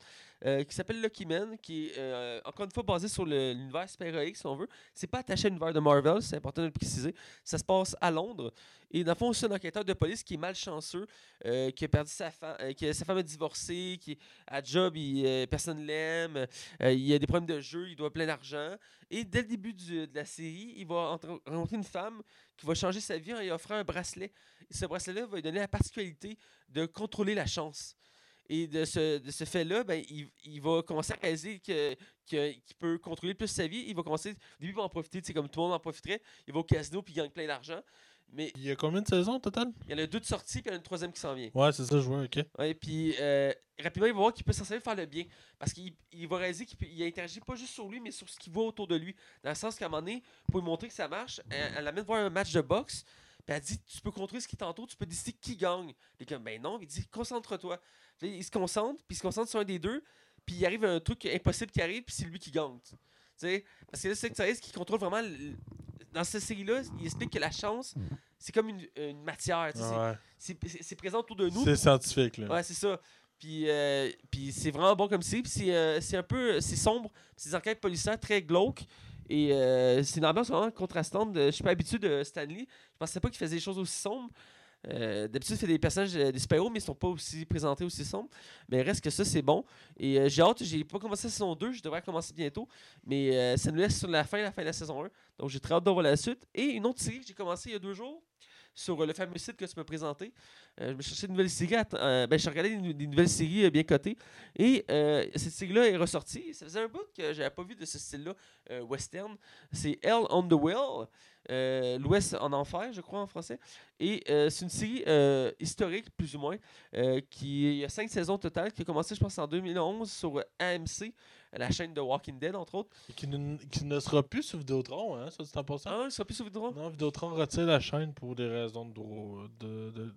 euh, qui s'appelle Lucky Man, qui est euh, encore une fois basée sur l'univers super-héroïque, si on veut. C'est pas attaché à l'univers de Marvel, c'est important de le préciser. Ça se passe à Londres. Et dans le fond, c'est un enquêteur de police qui est malchanceux, euh, qui a perdu sa femme, qui sa femme a divorcé, qui à job, il, euh, personne l'aime, euh, il a des problèmes de jeu, il doit plein d'argent. Et dès le début de la série, il va rencontrer une femme qui va changer sa vie en lui offrant un bracelet. Et ce bracelet-là va lui donner la particularité de contrôler la chance. Et de ce, de ce fait-là, ben, il, va commencer à réaliser que- que- qu'il peut contrôler plus sa vie. Il va commencer, au début, il va en profiter, c'est comme tout le monde en profiterait. Il va au casino puis il gagne plein d'argent. Mais Il y a combien de saisons au total? il y en a deux de sorties puis il y en a une troisième qui s'en vient. Ouais, c'est ça, je vois, ok. Ouais, puis euh, rapidement, il va voir qu'il peut s'en servir faire le bien. Parce qu'il il va réaliser qu'il interagit pas juste sur lui, mais sur ce qu'il voit autour de lui. Dans le sens qu'à un moment donné, pour lui montrer que ça marche, elle, elle l'amène voir un match de boxe. Puis elle dit Tu peux contrôler ce qui t'entoure, tu peux décider qui gagne. Il est comme Ben non, il dit Concentre-toi. Il se concentre, puis il se concentre sur un des deux. Puis il arrive un truc impossible qui arrive, puis c'est lui qui gagne. Parce que là, c'est que ça qui contrôle vraiment. Dans cette série-là, il explique que la chance, c'est comme une, une matière. tu sais, c'est- Ouais. présent autour de nous. C'est scientifique, là. Ouais, c'est ça. Puis, euh, puis c'est vraiment bon comme série. Puis c'est euh, c'est un peu c'est sombre. C'est des enquêtes policières très glauques. Et euh, c'est une ambiance vraiment contrastante. de- Je suis pas habitué de Stanley. Je pensais pas qu'il faisait des choses aussi sombres. Euh, D'habitude, fait des personnages, euh, des super-héros, mais ils sont pas aussi présentés aussi sombres. Mais reste que ça, c'est bon. Et euh, j'ai hâte, j'ai pas commencé la saison 2, je devrais commencer bientôt. Mais ça nous laisse sur la fin, la fin de la saison 1. Donc j'ai très hâte de voir la suite. Et une autre série que j'ai commencé il y a deux jours sur le fameux site que tu m'as présenté. Je me cherchais une nouvelle série. ben, j'ai regardé des, des nouvelles séries bien cotées. Et cette série-là est ressortie. Ça faisait un bout que j'avais pas vu de ce style-là western. C'est Hell on the Well. Euh, L'Ouest en enfer, je crois en français. Et euh, c'est une série euh, historique, plus ou moins, qui il y a cinq saisons totales, qui a commencé, je pense, en 2011 sur AMC, la chaîne de Walking Dead, entre autres. Et Qui ne, qui ne sera plus sur Vidéotron, hein, ça en passant. Ah, il sera plus sur Vidéotron? Non, Vidéotron retire la chaîne pour des raisons de, de, de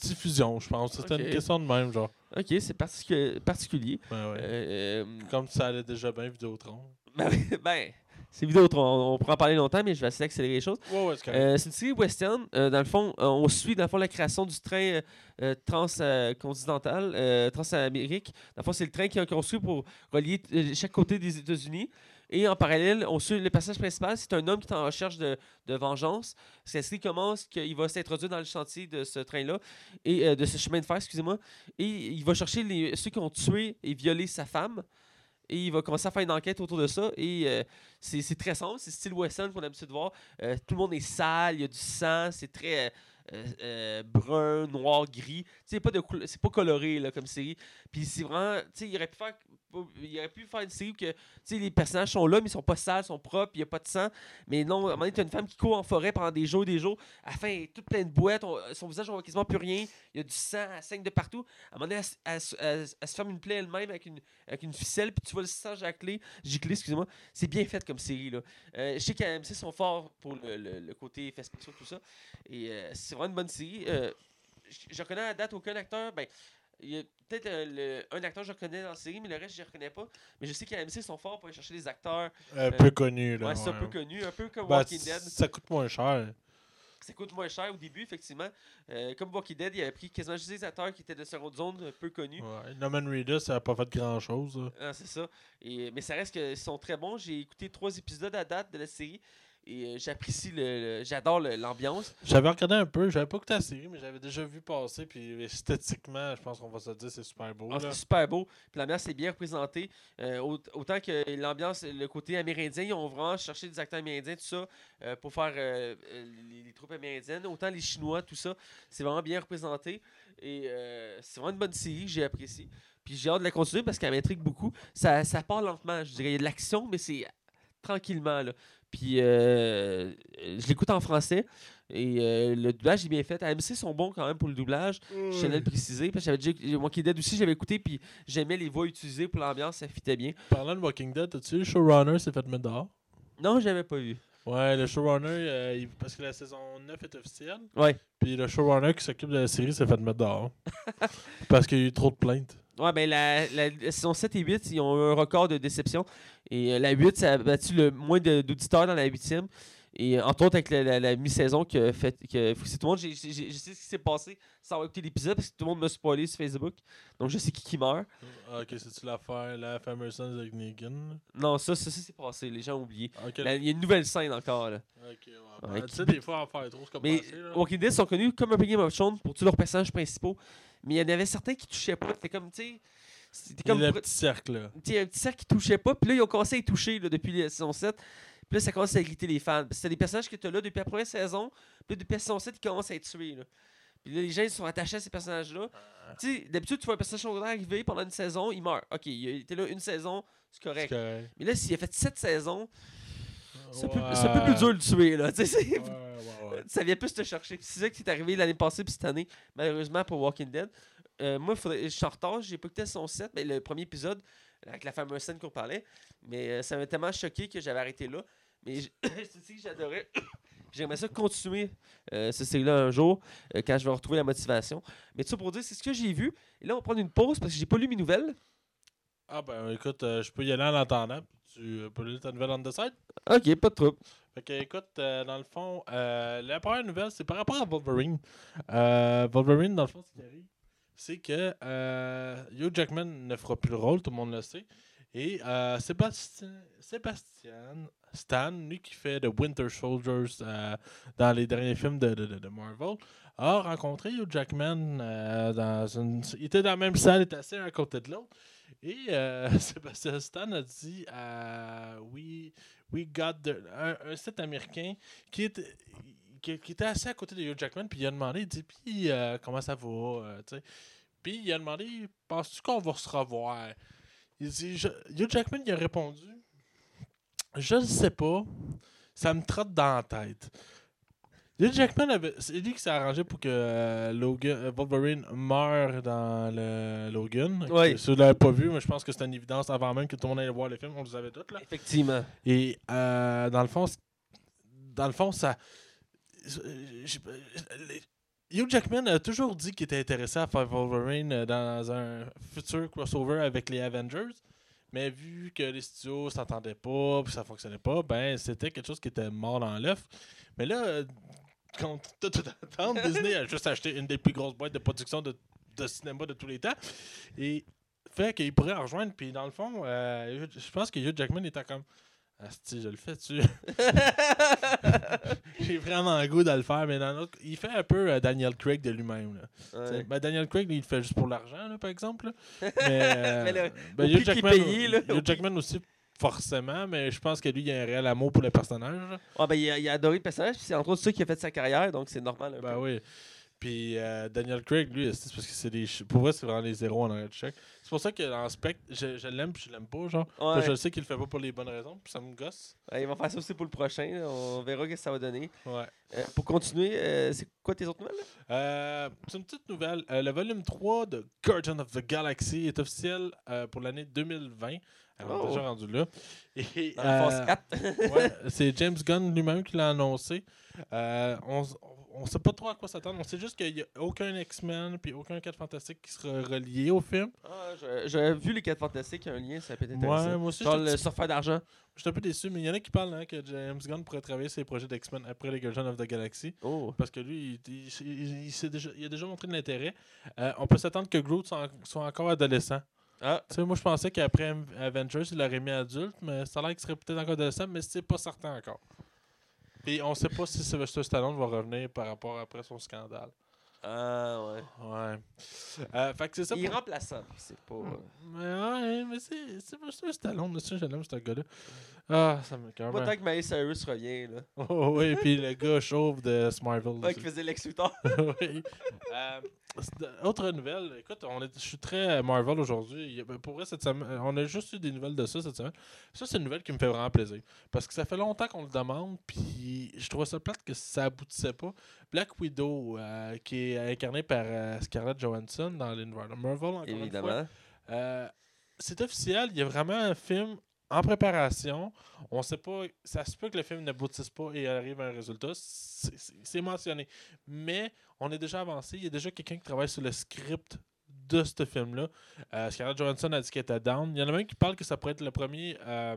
diffusion, je pense. C'était une question de même, genre. Ok, c'est particu- particulier. Ouais, ouais. Euh, Comme ça allait déjà bien Vidéotron. ben, ben, c'est Vidéotron. On, on pourra en parler longtemps, mais je vais essayer d'accélérer les choses. Ouais, ouais, c'est correct. Euh, c'est une série western. Euh, dans le fond, euh, on suit dans le fond la création du train euh, transcontinental, transamérique. Dans le fond, c'est le train qui est construit pour relier chaque côté des États-Unis. Et en parallèle, on suit le passage principal. C'est un homme qui est en recherche de, de vengeance. C'est série commence qu'il va s'introduire dans le chantier de ce train-là et euh, de ce chemin de fer, excusez-moi. Et il va chercher les, ceux qui ont tué et violé sa femme. Et il va commencer à faire une enquête autour de ça. Et euh, c'est très sombre, c'est style western qu'on a l'habitude de voir. Euh, tout le monde est sale, il y a du sang, c'est très euh, brun, noir, gris. C'est pas, pas coloré là, comme série. Puis c'est vraiment. Il aurait pu faire. Il aurait pu faire une série où que, les personnages sont là, mais ils sont pas sales, ils sont propres, il n'y a pas de sang. Mais non, à un moment donné, tu as une femme qui court en forêt pendant des jours et des jours. La elle est toute pleine de boîtes, on- son visage, on voit quasiment plus rien. Il y a du sang, elle saigne de partout. À un moment donné, elle, se- ferme une plaie elle-même avec une, ficelle, puis tu vois le sang gicler, gicler excusez-moi. C'est bien fait comme série. Là. Euh, je sais qu'AMC sont forts pour le, le- le côté tout ça. Et euh, c'est vraiment une bonne série. Euh, je, je reconnais à date aucun acteur. Ben, il y a peut-être euh, le- un acteur que je reconnais dans la série, mais le reste, je ne reconnais pas. Mais je sais qu'AMC sont forts pour aller chercher des acteurs. Un peu connu, là. Ouais, c'est un peu connu, un peu comme Ben, Walking Dead. Ça coûte moins cher. Ça coûte moins cher au début, effectivement. Euh, comme Walking Dead, il avait pris quasiment juste des acteurs qui étaient de seconde zone, euh, peu connus. Ouais. Norman Reedus, ça n'a pas fait grand-chose. Ah, c'est ça. Et, mais ça reste qu'ils sont très bons. J'ai écouté trois épisodes à date de la série et euh, j'apprécie le, le- j'adore l'ambiance. J'avais regardé un peu, j'avais pas écouté la série, mais j'avais déjà vu passer. Puis esthétiquement, je pense qu'on va se dire, c'est super beau. Ah, c'est super beau. Puis l'ambiance est bien représentée. Euh, au- autant que l'ambiance, le côté amérindien, ils ont vraiment cherché des acteurs amérindiens, tout ça, euh, pour faire euh, les, les troupes amérindiennes. Autant les Chinois, tout ça. C'est vraiment bien représenté. Et c'est vraiment une bonne série que j'ai appréciée. Puis j'ai hâte de la continuer parce qu'elle m'intrigue beaucoup. Ça, ça part lentement, je dirais. Il y a de l'action, mais c'est tranquillement. Là. Puis euh, je l'écoute en français. Et euh, le doublage est bien fait. AMC sont bons quand même pour le doublage. Je tenais à le préciser. Parce que j'avais déjà. Walking Dead aussi, j'avais écouté. Puis j'aimais les voix utilisées pour l'ambiance. Ça fitait bien. Parlant de Walking Dead, as-tu vu le showrunner s'est fait mettre dehors? Non, j'avais pas vu. Ouais, le showrunner, euh, il- parce que la saison 9 est officielle. Ouais. Puis le showrunner qui s'occupe de la série s'est fait mettre dehors. parce qu'il y a eu trop de plaintes. Ouais, ben la, la, saison 7 et 8, ils ont eu un record de déception. Et euh, la 8, ça a battu le moins d'auditeurs dans la 8e. Et entre autres avec la, la- la mi-saison qui a fait. Que, c'est tout le monde, je sais ce qui s'est passé sans écouté l'épisode parce que tout le monde m'a spoilé sur Facebook. Donc je sais qui qui meurt. Ah, ok, c'est-tu l'affaire, la fameuse scène avec Negan? Non, ça, ça, ça, c'est passé. Les gens ont oublié. Ok, La- Il y a une nouvelle scène encore. Là. ok, ouais. Ouais, Ben, qui- tu sais, des fois, en faire trop, c'est comme Mais passé. Walking Dead sont connus comme un Game of Thrones pour tous leurs personnages principaux. Mais il y en avait certains qui touchaient pas. C'était comme, tu sais. C'était Il y a comme. le petit cercle, là. Tu sais, un petit cercle qui touchait pas. Puis là, ils ont commencé à y toucher là, depuis la saison 7. Puis là, ça commence à irriter les fans. C'était des personnages que tu as là depuis la première saison. Puis là, depuis la saison 7, ils commencent à être tués. Là. Puis là, les gens ils sont attachés à ces personnages-là. Tu sais, d'habitude, tu vois un personnage secondaire arriver pendant une saison, il meurt. Ok, il était là une saison, c'est correct. correct. Mais là, s'il a fait sept saisons, c'est un, peu- Ouais. un peu plus dur de le tuer. Là. Tu sais, c'est- Ouais, ouais, ouais. ça vient plus te chercher. C'est ça qui est arrivé l'année passée puis cette année, malheureusement pour Walking Dead. Euh, moi, faudrait- je suis en retard, j'ai pas écouté son 7, mais le premier épisode, avec la fameuse scène qu'on parlait. Mais euh, ça m'a tellement choqué que j'avais arrêté là. Mais c'est que j'adorais. J'aimerais ça continuer euh, cette série-là un jour, quand je vais retrouver la motivation. Mais tout ça pour dire, c'est ce que j'ai vu. Et là, on va prendre une pause parce que j'ai pas lu mes nouvelles. Ah, ben écoute, je peux y aller en attendant. Tu peux lire ta nouvelle on the side? Ok, pas de trouble. Fait que, écoute, euh, dans le fond, euh, la première nouvelle, c'est par rapport à Wolverine. Euh, Wolverine, dans le fond, ce qui arrive, c'est que euh, Hugh Jackman ne fera plus le rôle, tout le monde le sait. Et euh, Sébastien, Stan, lui qui fait The Winter Soldiers euh, dans les derniers films de, de, de- Marvel, a rencontré Hugh Jackman euh, dans une. Il était dans la même salle, il était assis à côté de l'autre. Et euh, Sébastien Stan a dit à We, we got un, un site américain qui était, qui, qui était assis à côté de Hugh Jackman, puis il a demandé, il dit, puis euh, comment ça va, euh, tu sais? Puis il a demandé, penses-tu qu'on va se revoir? Il dit, je- Hugh Jackman il a répondu, je ne sais pas, ça me trotte dans la tête. Hugh Jackman, avait- c'est lui qui s'est arrangé pour que euh, Logan, euh, Wolverine meure dans le Logan. Oui. Si vous ne l'avez pas vu, mais je pense que c'est une évidence avant même que tout le monde aille voir le film, on le savait tous. Là. Effectivement. Et euh, dans le fond, dans le fond, ça. Je- Hugh Jackman a toujours dit qu'il était intéressé à faire Wolverine euh, dans un futur crossover avec les Avengers. Mais vu que les studios s'entendaient pas, puis ça fonctionnait pas, ben c'était quelque chose qui était mort dans l'œuf. Mais là, euh, quand tout tout attendre, Disney a juste acheté une des plus grosses boîtes de production de, de cinéma de tous les temps. Et fait qu'il pourrait rejoindre. Puis dans le fond, euh, je pense que Hugh Jackman était comme. Asti, je le fais tu J'ai vraiment un goût de le faire, mais dans l'autre. Il fait un peu euh, Daniel Craig de lui-même. là. Ouais. Ben, Daniel Craig, lui, il le fait juste pour l'argent, là, par exemple. là. Mais, euh, Mais le- ben, au Hugh prix qu'il est Jackman, payé, là, Hugh au prix- Jackman aussi, forcément, mais je pense que lui, il a un réel amour pour le personnage. là. Ah, ben, il, a, il a adoré le personnage, puis c'est entre autres ça qui a fait sa carrière, donc c'est normal. un Ben oui. Puis euh, Daniel Craig, lui, c'est parce que c'est des. Pour vrai, c'est vraiment les zéros en arrière de chèque. C'est pour ça que dans Spectre, je, je l'aime puis je l'aime pas, genre. Ouais. Je le sais qu'il le fait pas pour les bonnes raisons, puis ça me gosse. Ouais, il va faire ça aussi pour le prochain. là. On verra ce que ça va donner. Ouais. Euh, pour continuer, euh, c'est quoi tes autres nouvelles? Euh, c'est une petite nouvelle. Le volume 3 de Guardian of the Galaxy est officiel pour l'année 2020. Alors, Oh. déjà rendu là. Et, euh, 4. ouais, c'est James Gunn lui-même qui l'a annoncé. Euh, on, on sait pas trop à quoi s'attendre. On sait juste qu'il n'y a aucun X-Men puis aucun 4 Fantastique qui sera relié au film. Ah, je- J'avais vu les 4 Fantastiques, il y a un lien, ça peut être Ouais, intéressant. moi aussi, Genre le surfeur d'argent. j'étais un peu déçu, mais il y en a qui parlent hein, que James Gunn pourrait travailler sur les projets d'X-Men après les Guardians of the Galaxy. Oh. Parce que lui, il, il- déjà, il a déjà montré de l'intérêt. Euh, on peut s'attendre que Groot soit, soit encore adolescent. Ah, Tu sais, moi, je pensais qu'après Avengers, il l'aurait mis adulte, mais ça a l'air qu'il serait peut-être encore adolescent, mais c'est pas certain encore. Et on sait pas si Sylvester Stallone va revenir par rapport après son scandale. Ah ouais. Ouais. Euh, fait que c'est ça. Il est pour- remplaçant, c'est pas. Mais ouais, mais c'est Sylvester Stallone, monsieur, je l'aime, ce gars-là. Ah, ça me cœur. Pas tant que Miley Cyrus revient, là. Oh, oui, puis le gars chauve de Smarvel. Ouais, qui faisait Lex Luthor. oui. Euh, c'est- autre nouvelle, écoute, on est, je suis très Marvel aujourd'hui. Ben, Pour vrai, cette semaine, on a juste eu des nouvelles de ça cette semaine. Ça, c'est une nouvelle qui me fait vraiment plaisir. Parce que ça fait longtemps qu'on le demande, puis je trouvais ça plate que ça aboutissait pas. Black Widow, euh, qui est incarnée par euh, Scarlett Johansson dans l'univers de Marvel, encore une fois. Évidemment. Euh, c'est officiel, il y a vraiment un film en préparation. On sait pas, ça se peut que le film n'aboutisse pas et arrive à un résultat. C'est mentionné. Mais on est déjà avancé. Il y a déjà quelqu'un qui travaille sur le script de ce film-là. Euh, Scarlett Johansson a dit qu'elle était down. Il y en a même qui parlent que ça pourrait être le premier, euh,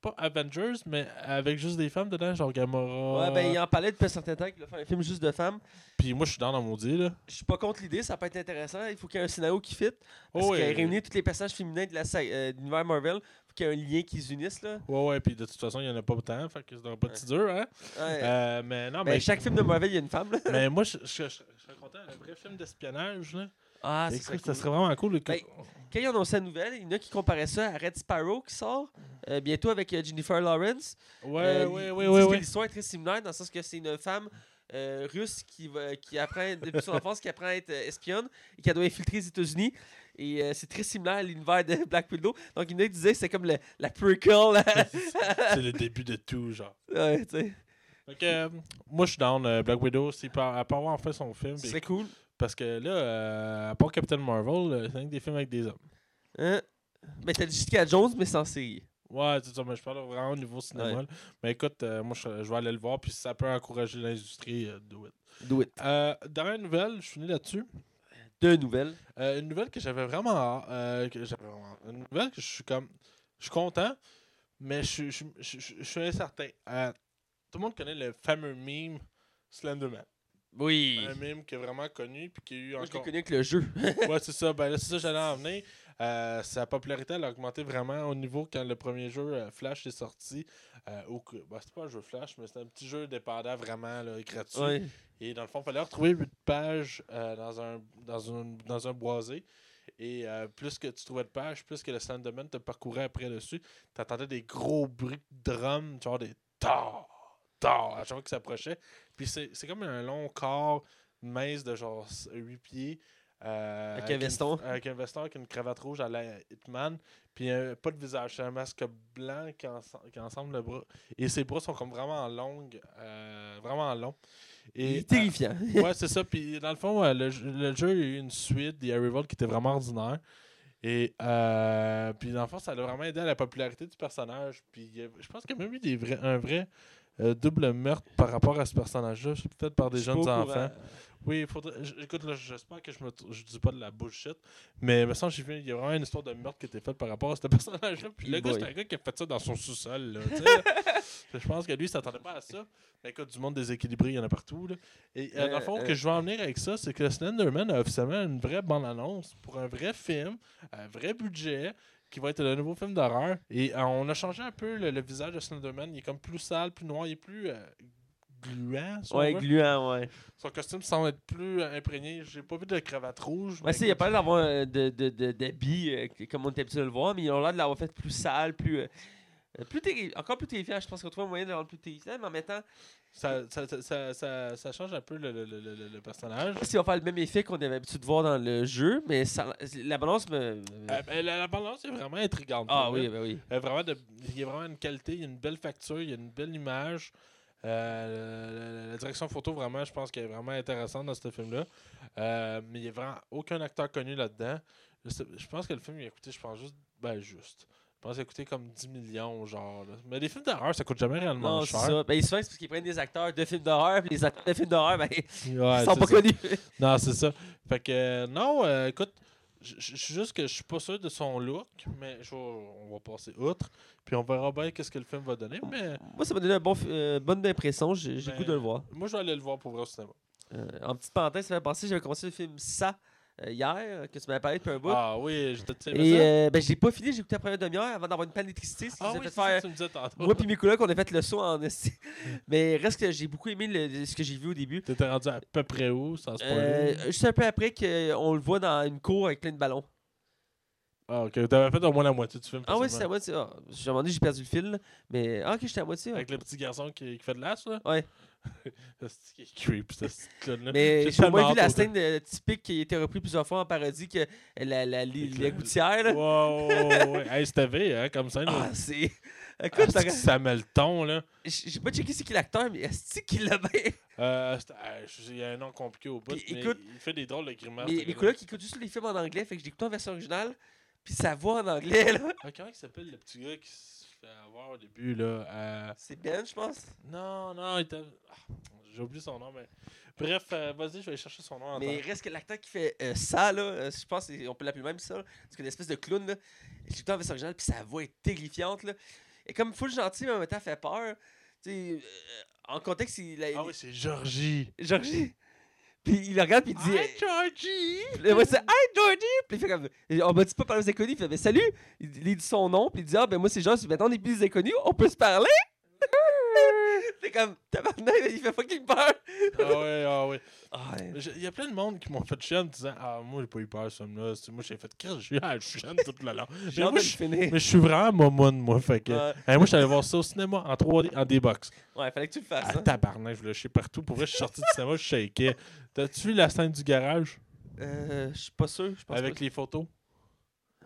pas Avengers, mais avec juste des femmes dedans, genre Gamora. Ouais, ben il en parlait depuis un certain temps qu'il va faire un film juste de femmes. Puis moi, je suis dans mon dit, là. Je suis pas contre l'idée, ça peut être intéressant. Il faut qu'il y ait un scénario qui fit. Parce Oh, qu'il ouais. réunir tous les personnages féminins de euh, l'univers Marvel. faut qu'il y ait un lien qui les unisse, là. Ouais, ouais, puis de toute façon, il n'y en a pas autant, fait que c'est pas si dur, hein. Ouais. Euh, mais non, Ben, mais chaque film de Marvel, il y a une femme, là. Mais moi, je, serais content. Un vrai film d'espionnage, là. Ah, c'est ça serait vraiment cool. Ben, Quand ils annoncé la nouvelle, il y en a qui comparaient ça à Red Sparrow qui sort euh, bientôt avec euh, Jennifer Lawrence. ouais, Euh, ouais, ouais, ouais, ouais. L'histoire est très similaire dans le sens que c'est une femme euh, russe qui, va, qui apprend, depuis son enfance, qui apprend à être espionne et qui doit infiltrer les États-Unis. Et euh, c'est très similaire à l'univers de Black Widow. Donc, il y en a qui disaient que c'est comme le- la prequel. C'est le début de tout, genre. ouais, tu sais. Euh, moi, je suis down. euh, Black Widow, peut, elle peut avoir enfin son film. Ce puis- serait cool. Parce que là, euh, à part Captain Marvel, euh, c'est que des films avec des hommes. Hein? Mais t'as dit Jessica Jones, mais sans série. Ouais, c'est ça, mais je parle vraiment au niveau cinéma. Ouais. Mais écoute, euh, moi, je, je vais aller le voir, puis si ça peut encourager l'industrie, euh, do it. Do it. Euh, dernière nouvelle, je finis là-dessus. Deux nouvelles. Une nouvelle que j'avais vraiment que vraiment- une nouvelle que je suis comme je suis content mais je suis- je je- suis incertain tout le monde connaît le fameux meme Slenderman Oui. un meme qui est vraiment connu puis qui a eu Moi, je encore connu avec le jeu. ouais c'est ça ben là c'est ça j'allais en venir Euh, sa popularité elle a augmenté vraiment au niveau quand le premier jeu euh, Flash est sorti. Euh, au que- bah, c'était pas un jeu Flash, mais c'était un petit jeu dépendant vraiment là, gratuit. Ouais. Et dans le fond, il fallait retrouver 8 pages euh, dans, un, dans, un, dans un boisé. Et plus que tu trouvais de pages, plus que le Slenderman te parcourait après dessus, tu entendais des gros bruits de drum, genre des ta ta à chaque fois qu'il s'approchait. Puis c'est comme un long corps mince de genre 8 pieds. euh, Avec un une- veston. avec un veston, avec une cravate rouge à la Hitman. Puis euh, pas de visage, c'est un masque blanc qui, ense- qui ensemble le bras. Et ses bras sont comme vraiment longs, euh, vraiment longs. Il Et, est terrifiant. ouais, c'est ça. Puis dans le fond, le, jeu- le jeu a eu une suite, The Arrival, qui était vraiment ordinaire. Et puis dans le fond, ça a vraiment aidé à la popularité du personnage. Puis il je pense qu'il y a même eu des vrais, un vrai euh, double meurtre par rapport à ce personnage-là, peut-être par des Je jeunes enfants. courant. Oui, il faudrait. Écoute, là, j'espère que je me je dis pas de la bullshit. Mais me semble il y a vraiment une histoire de meurtre qui a été faite par rapport à ce personnage-là. Puis le gars, c'est un gars qui a fait ça dans son sous-sol. là, je pense que lui, il s'attendait pas à ça. Mais écoute, du monde déséquilibré, il y en a partout. Là. Et euh, dans le fond, Euh, que je veux en venir avec ça, c'est que Slenderman a officiellement une vraie bande-annonce pour un vrai film, un vrai budget qui va être le nouveau film d'horreur. Et euh, on a changé un peu le, le visage de Slenderman. Il est comme plus sale, plus noir, il est plus euh, gluant. si Ouais, gluant, ouais. Son costume semble être plus euh, imprégné. J'ai pas vu de cravate rouge. Ouais, mais c'est, il n'y a pas l'air d'avoir euh, de, de, d'habits comme on était habitué de le voir, mais ils ont l'air de l'avoir fait plus sale, plus. Euh, plus terri- encore plus terrifiant. Je pense qu'on trouve un moyen de le rendre plus terrifiant, mais en même temps, ça, ça, ça, ça, change un peu le, le, le, le, personnage. je sais pas s'il va faire le même effet qu'on avait l'habitude de voir dans le jeu, mais ça, la balance me. Euh, ben, la, la balance est vraiment intrigante. ah oui, ben oui. Euh, vraiment de- il y a vraiment une qualité, il y a une belle facture, il y a une belle image. Euh, la, la direction photo, vraiment, je pense qu'elle est vraiment intéressante dans ce film-là. Mais il n'y a vraiment aucun acteur connu là-dedans. Je pense que le film, il a coûté, je pense, juste. Ben, juste. Je pense qu'il a coûté comme 10 millions, genre. là. Mais les films d'horreur, ça coûte jamais réellement Non, c'est cher. ça. Ben, souvent, c'est parce qu'ils prennent des acteurs de films d'horreur, puis les acteurs de films d'horreur, ben, Ouais, ils sont pas ça. connus. Non, c'est ça. Fait que, euh, non, euh, écoute, je suis juste que je suis pas sûr de son look, mais on va passer outre. Puis on verra bien qu'est-ce que le film va donner. Mais Moi, ça m'a donné une bon, euh, bonne impression. J'ai, Ben, goût de le voir. moi, je vais aller le voir pour vrai au cinéma. Euh, en petite parenthèse, ça fait penser, j'avais commencé le film Ça hier, euh, que tu m'avais parlé depuis un bout. Ah oui, j'étais tu sais, Et euh, ben, j'ai pas fini, j'ai écouté la première demi-heure avant d'avoir une panne d'électricité. Ah oui, faire. que tu me disais tantôt. Moi puis mes collègues, on a fait le saut en esti. Mais reste que j'ai beaucoup aimé le- ce que j'ai vu au début. T'étais rendu à peu près où, sans spoiler? Euh, juste un peu après qu'on le voit dans une cour avec plein de ballons. Ah, ok. T'avais fait au moins la moitié du film. Ah facilement. c'est à moitié. Ah, j'ai demandé, j'ai perdu le fil. Mais ah, ok, j'étais à moitié. ouais. Avec le petit garçon qui, qui fait de l'as, là? Ouais. c'est creep, ce clown-là. Mais J'ai au moins vu la scène euh, typique qui a été reprise plusieurs fois en parodie, que la, la, la le- gouttière. Là. Wow, ouais. Hey, c'était V, hein, comme ça. Ah, c'est. Ah, Écoute, ça met le ton, là? j'ai pas checké c'est qui l'acteur, mais est-ce qu'il l'a bien? Euh, je- il y a un nom compliqué au bout. Mais écoute- il fait des drôles de grimaces. Mais collègues qui écoutent juste les films en anglais, fait que j'ai écouté en version originale, puis sa voix en anglais, là. Ah, comment il s'appelle le petit gars qui fait avoir au début, là? Euh, C'est Ben, je pense. Non, non, il était. Ah, J'ai oublié son nom, mais. Bref, euh, vas-y, je vais aller chercher son nom Mais temps. reste que l'acteur qui fait euh, ça, là, euh, je pense qu'on peut l'appeler même ça, là, parce que l'espèce de clown, là, j'ai écouté en version originale, puis sa voix est terrifiante, là. Et comme full gentil, mais en même temps, fait peur. Tu sais, en contexte, il a. Ah oui, c'est Georgie. Georgie. Puis il le regarde, puis il dit. Hi, Georgie! Puis moi, c'est Hi Georgie! Puis il fait comme. On m'a dit pas parler aux inconnus. Il fait, mais salut! Il, il dit son nom, puis il dit, ah, ben moi, c'est Jean. Maintenant, on est plus des inconnus, on peut se parler? C'est comme, tabarnak, il fait fucking peur. ah ouais, ah ouais. Ah, ouais. Il y a plein de monde qui m'ont fait chier en me disant Ah, moi, j'ai pas eu peur, ce. C'est- Moi, j'ai fait Qu'est-ce que j'ai eu à la chienne tout le long. J'ai moi, de je- le finir. Mais je suis vraiment momoun, moi. Fait que. Moi, allé voir ça au cinéma en 3D, en D-Box. Ouais, fallait que tu le fasses. Ah, hein. tabarnak, je chier partout. Pour vrai, je suis sorti du cinéma, je shakais. T'as-tu vu la scène du garage? Euh, je suis pas sûr. Avec les photos?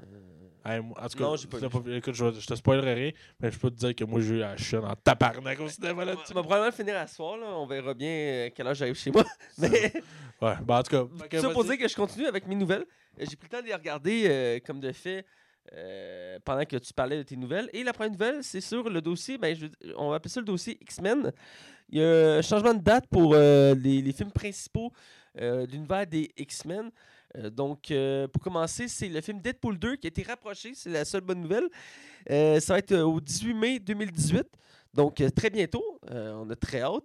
Euh, Hey, En tout cas, Non, pas écoute, je, je te spoilerai rien, mais je peux te dire que moi, j'ai eu la chienne en tabarnak au cinéma là-dessus. Tu vas probablement le finir à soir, là. On verra bien euh, quelle heure j'arrive chez moi. Mais. Ouais, bah en tout cas. ça pour dire que je continue avec mes nouvelles. Euh, J'ai pris le temps de les regarder euh, comme de fait euh, pendant que tu parlais de tes nouvelles. Et la première nouvelle, c'est sur le dossier, ben, je- on va appeler ça le dossier X-Men. Il y a un changement de date pour euh, les, les films principaux de l'univers des X-Men. Euh, donc, euh, pour commencer, c'est le film Deadpool 2 qui a été rapproché. C'est la seule bonne nouvelle. Euh, ça va être au 18 mai 2018. Donc, très bientôt. On a très hâte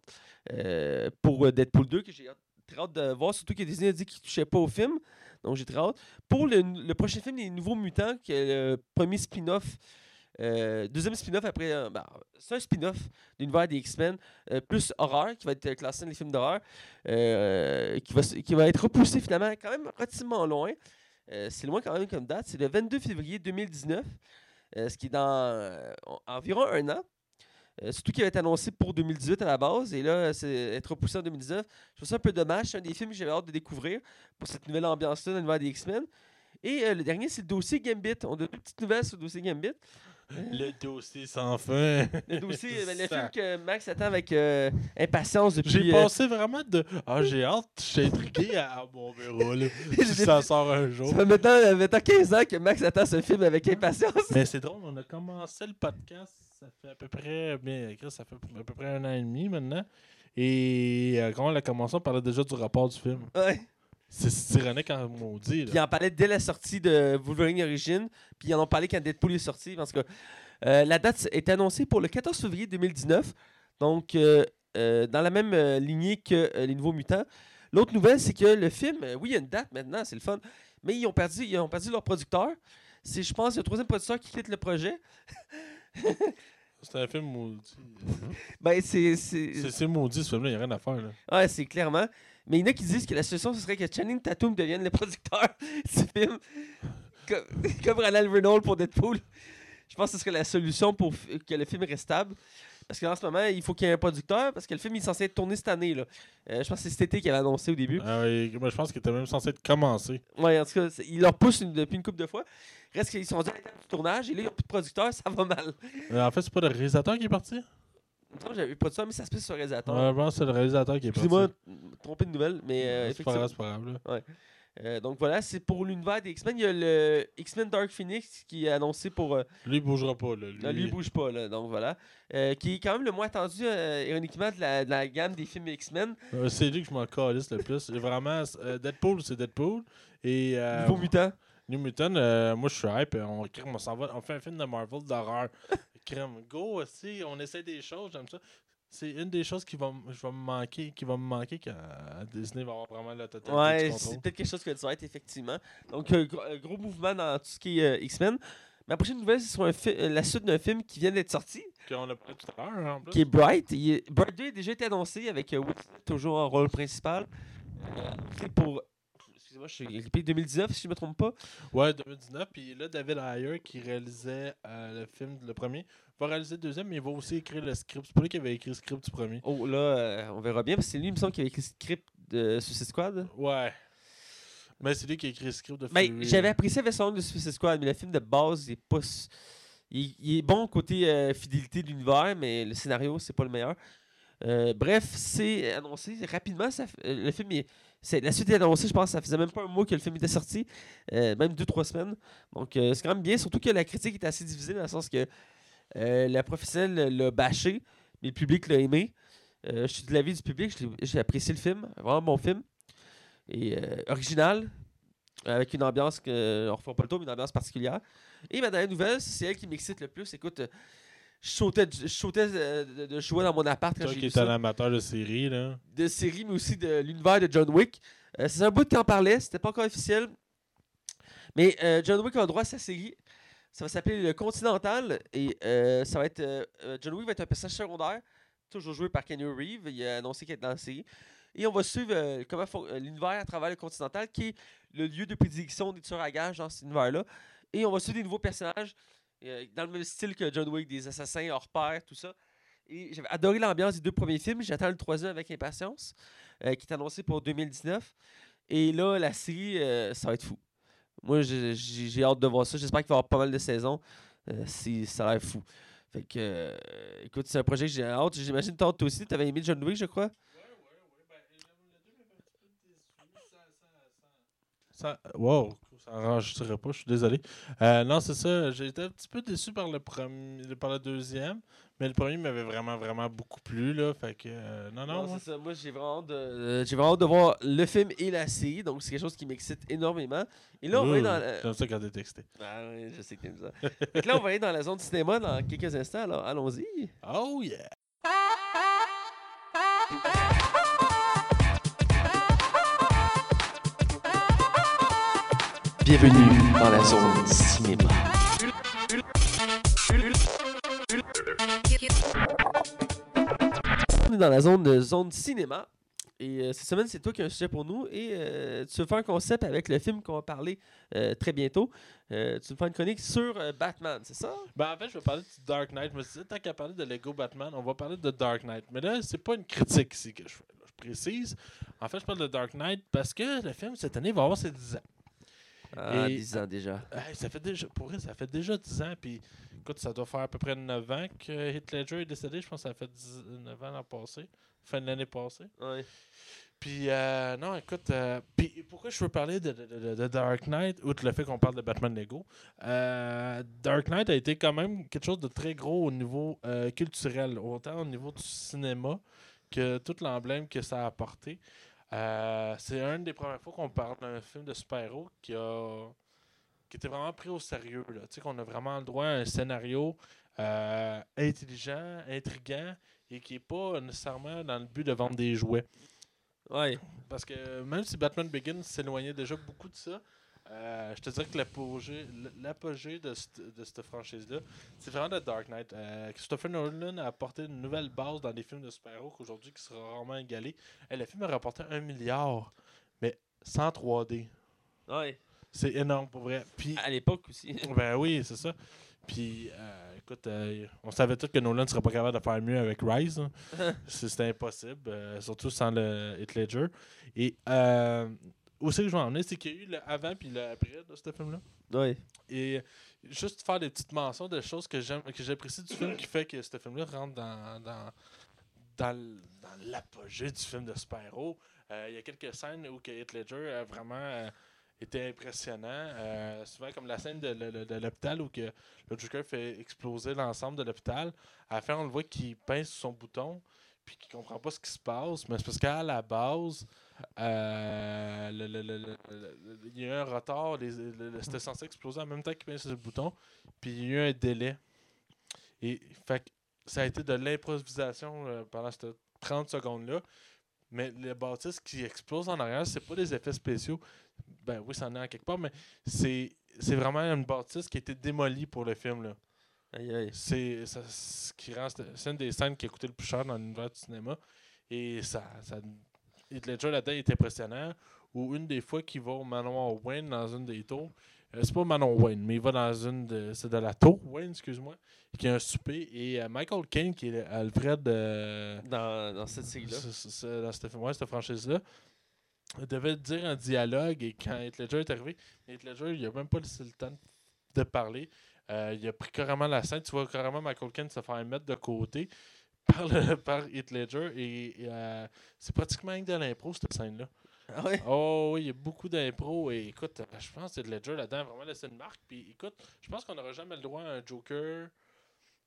pour Deadpool 2 que j'ai très hâte de voir. Surtout que Disney a dit qu'il ne touchait pas au film. Donc j'ai très hâte. Pour le, le prochain film, Les Nouveaux Mutants, qui est le premier spin-off. Euh, deuxième spin-off après. euh, ben, c'est un spin-off de l'univers des X-Men, euh, plus horreur, qui va être classé dans les films d'horreur, qui, va, qui va être repoussé finalement quand même relativement loin. C'est loin quand même comme date. C'est le 22 février 2019, euh, ce qui est dans en- environ un an. Surtout qu'il avait été annoncé pour 2018 à la base, et là, c'est être repoussé en 2019. Je trouve ça un peu dommage. C'est un des films que j'avais hâte de découvrir pour cette nouvelle ambiance-là dans l'univers des X-Men. Et le dernier, c'est le dossier Gambit. On a deux petites nouvelles sur le dossier Gambit. Le dossier sans fin. Le dossier, euh, le film que Max attend avec euh, impatience depuis. J'ai euh, passé vraiment de. Ah, j'ai hâte, je suis intrigué à, mon bureau, là. Si ça sort un jour. ça fait maintenant, maintenant 15 ans que Max attend ce film avec impatience. Mais c'est drôle, on a commencé le podcast, ça fait à peu près, bien, Chris, ça fait à peu près un an et demi maintenant. Et euh, quand on a commencé, on parlait déjà du rapport du film. Ouais. C'est ironique en maudit. Puis ils en parlaient dès la sortie de Wolverine Origin. Puis ils en ont parlé quand Deadpool est sorti. Parce que euh, la date est annoncée pour le 14 février 2019. Donc, euh, euh, dans la même lignée que Les Nouveaux Mutants. L'autre nouvelle, c'est que le film, oui, il y a une date maintenant, c'est le fun. Mais ils ont perdu, ils ont perdu leur producteur. C'est, je pense, le troisième producteur qui quitte le projet. C'est un film maudit. Ben, c'est. c'est... C'est c'est maudit ce film-là, il n'y a rien à faire. Là. Ouais, c'est clairement. Mais il y en a qui disent que la solution, ce serait que Channing Tatum devienne le producteur du film. Comme, comme Ronald Reynolds pour Deadpool. Je pense que ce serait la solution pour que le film reste stable. Parce qu'en ce moment, il faut qu'il y ait un producteur, parce que le film il est censé être tourné cette année. Là. Euh, je pense que c'est cet été qu'il avait annoncé au début. Ah oui, moi, je pense qu'il était même censé être commencé. Ouais, en tout cas, il leur pousse une- depuis une couple de fois. Reste qu'ils sont rendus à l'étape du tournage, et là, ils n'ont plus de producteur, ça va mal. Euh, en fait, c'est pas le réalisateur qui est parti? Que J'avais pas de ça, mais ça se passe sur le réalisateur. Ouais, je pense que c'est le réalisateur qui est. Excusez-moi, trompé de nouvelle, mais euh, c'est pas grave, c'est pas grave. Là. Euh, donc voilà, c'est pour l'univers des X-Men. Il y a le X-Men Dark Phoenix qui est annoncé pour. euh, Lui, il bougera pas. Là. Lui, non, lui, bouge pas, là. Donc voilà. Euh, qui est quand même le moins attendu, ironiquement, de la, de la gamme des films X-Men. c'est lui que je m'en calisse le plus. Vraiment, Deadpool, c'est Deadpool. Et. Nouveau mutant. New Mutant, moi je suis hype. On, on s'en va, on fait un film de Marvel d'horreur. Crème, go aussi, on essaie des choses, j'aime ça. C'est une des choses qui va, je vais me manquer, qui va me manquer quand Disney va avoir vraiment la totalité Ouais, c'est peut-être quelque chose que tu vas être, effectivement. Donc, euh, gros, euh, gros mouvement dans tout ce qui est euh, X-Men. Ma prochaine nouvelle, c'est sur un fi- euh, la suite d'un film qui vient d'être sorti, Qu'on a parlé tout à l'heure en plus. qui est Bright. Est- Bright 2 a déjà été annoncé avec euh, Will toujours en rôle principal. Euh, c'est pour. Excusez-moi, je suis grippé 2019, si je ne me trompe pas. Ouais, 2019. Puis là, David Ayer, qui réalisait euh, le film, le premier, va réaliser le deuxième, mais il va aussi écrire le script. C'est pas lui qui avait écrit le script du premier. Oh, là, euh, on verra bien, parce que c'est lui, il me semble, qui avait écrit le script de Suicide Squad. Ouais. Mais c'est lui qui a écrit le script de Ben, Fury. j'avais apprécié la version de Suicide Squad, mais le film de base, il est pas. Il, il est bon côté euh, fidélité de l'univers, mais le scénario, c'est pas le meilleur. Euh, bref, c'est annoncé rapidement. Ça, euh, le film, est- c'est, la suite est annoncée, je pense, que ça faisait même pas un mois que le film était sorti, euh, même deux, trois semaines. Donc, euh, c'est quand même bien, surtout que la critique est assez divisée dans le sens que euh, la professionnelle l'a bâché, mais le public l'a aimé. Je suis de l'avis du public, j'ai apprécié le film, vraiment bon film. Et original, avec une ambiance que on refera pas le tour, mais une ambiance particulière. Et ma dernière nouvelle, c'est elle qui m'excite le plus. Écoute, je sautais, de- je sautais euh, de, jouer dans mon appart quand Toi qui es un amateur de série, là. De série, mais aussi de l'univers de John Wick. Euh, c'est un bout qui en parlait, c'était pas encore officiel. Mais euh, John Wick a droit à sa série. Ça va s'appeler Le Continental. Et ça va être. John Wick va être un personnage secondaire, toujours joué par Kenny Reeves. Il a annoncé qu'il est dans la série. Et on va suivre comment l'univers à travers le Continental, qui est le lieu de prédilection des tueurs à gages dans cet univers-là. Et on va suivre des nouveaux personnages dans le même style que John Wick, des assassins hors pair, tout ça. Et j'avais adoré l'ambiance des deux premiers films. J'attends le troisième avec impatience, euh, qui est annoncé pour 2019. Et là, la série, euh, ça va être fou. Moi, j'ai hâte de voir ça. J'espère qu'il va y avoir pas mal de saisons. Euh, ça a l'air fou. Fait que, euh, écoute, c'est un projet que j'ai hâte. J'imagine toi aussi, tu avais aimé John Wick, je crois? Ça, wow, ça enregistrerait pas, je suis désolé. Euh, non, c'est ça. J'ai été un petit peu déçu par le premier, par le deuxième, mais le premier m'avait vraiment, vraiment beaucoup plu là. Fait que euh, non, non. Non, moi- c'est ça. Moi, j'ai vraiment, hâte de, euh, j'ai vraiment hâte de voir le film et la série. Donc, c'est quelque chose qui m'excite énormément. Et là, on va aller Ouh, dans. la- J'aime ça quand t'es texté. Ah oui, je sais que t'aimes ça. Que là, on va aller dans la zone du cinéma dans quelques instants. Alors, allons-y. Oh yeah! Bienvenue dans la zone cinéma. On est dans la zone de zone cinéma. Et euh, cette semaine, c'est toi qui as un sujet pour nous. Et euh, tu veux faire un concept avec le film qu'on va parler euh, très bientôt. Euh, tu veux faire une chronique sur euh, Batman, c'est ça? Ben, en fait, je vais parler de Dark Knight. Je me suis dit, tant qu'à parler de Lego Batman, on va parler de Dark Knight. Mais là, c'est pas une critique ici que je fais. là. Je précise. En fait, je parle de Dark Knight parce que le film, cette année, va avoir ses 10 ans. Ah, Et- 10 ans déjà. Hey, ça fait déjà, pour vrai, ça fait déjà 10 ans. Puis, écoute, ça doit faire à peu près 9 ans que Heath Ledger est décédé. Je pense que ça fait 19 ans l'an passé. Fin de l'année passée. Ouais. Puis, euh, non, écoute, euh, puis pourquoi je veux parler de, de- de- de Dark Knight, outre le fait qu'on parle de Batman Lego, euh, Dark Knight a été quand même quelque chose de très gros au niveau culturel, autant au niveau du cinéma que tout l'emblème que ça a apporté. Euh, c'est une des premières fois qu'on parle d'un film de super-héros qui a qui était vraiment pris au sérieux. Là. Tu sais, qu'on a vraiment le droit à un scénario euh, intelligent, intriguant et qui n'est pas nécessairement dans le but de vendre des jouets. Ouais. Parce que même si Batman Begins s'éloignait déjà beaucoup de ça, euh, je te dirais que l'apogée, de cette, de cette franchise-là, c'est vraiment de Dark Knight. Euh, Christopher Nolan a apporté une nouvelle base dans les films de super-héros qu'aujourd'hui qui sera rarement égalé. Et le film a rapporté un milliard, mais sans 3D. Ouais. C'est énorme pour vrai. Puis, À l'époque aussi. ben oui, c'est ça. Puis, euh, écoute, euh, on savait tous que Nolan ne serait pas capable de faire mieux avec Rise. hein. C'était impossible, euh, surtout sans le Heath Ledger. Et euh, où c'est que je vais en venir, c'est qu'il y a eu le avant puis le après de ce film-là. ouais. Et juste faire des petites mentions de choses que j'aime que j'apprécie du film qui fait que ce film-là rentre dans, dans, dans, l'apogée du film de super-héros. Euh, Il y a quelques scènes où que Heath Ledger a vraiment euh, été impressionnant. Euh, souvent comme la scène de, de l'hôpital où que le Joker fait exploser l'ensemble de l'hôpital. À la fin, on le voit qu'il pince son bouton puis qu'il comprend pas ce qui se passe. Mais c'est parce qu'à la base, euh, le- le- le- il y a eu un retard. les- C'était censé exploser en même temps qu'il pince sur le bouton. Puis il y a eu un délai. Et fait ça a été de l'improvisation euh, pendant ces 30 secondes-là. Mais le bâtisse qui explose en arrière, c'est pas des effets spéciaux. Ben oui, ça en est en quelque part, mais c'est c'est vraiment une bâtisse qui a été démolie pour le film. Là. C'est ce qui rend c'est une des scènes qui a coûté le plus cher dans l'univers du cinéma. Et ça, ça Heath Ledger là-dedans est impressionnant. Ou une des fois qu'il va au manoir Wayne dans une des tours. Euh, c'est pas Manon Wayne, mais il va dans une de. C'est de la tour Wayne, excuse-moi. Qui a un souper. Et euh, Michael Caine, qui est Alfred euh, Dans, dans cette série-là. dans cette, ouais, cette franchise-là, devait dire un dialogue et quand Heath Ledger est arrivé, Heath Ledger, il a même pas laissé le temps de parler. Il a pris carrément la scène. Tu vois carrément Michael Caine se faire mettre de côté par, le, par Heath Ledger et, et, euh, c'est pratiquement que de l'impro, cette scène-là. Ah ouais? Oh oui, il y a beaucoup d'impro et écoute, euh, je pense que Ledger là-dedans vraiment laissé une marque. Puis écoute, je pense qu'on n'aura jamais le droit à un Joker.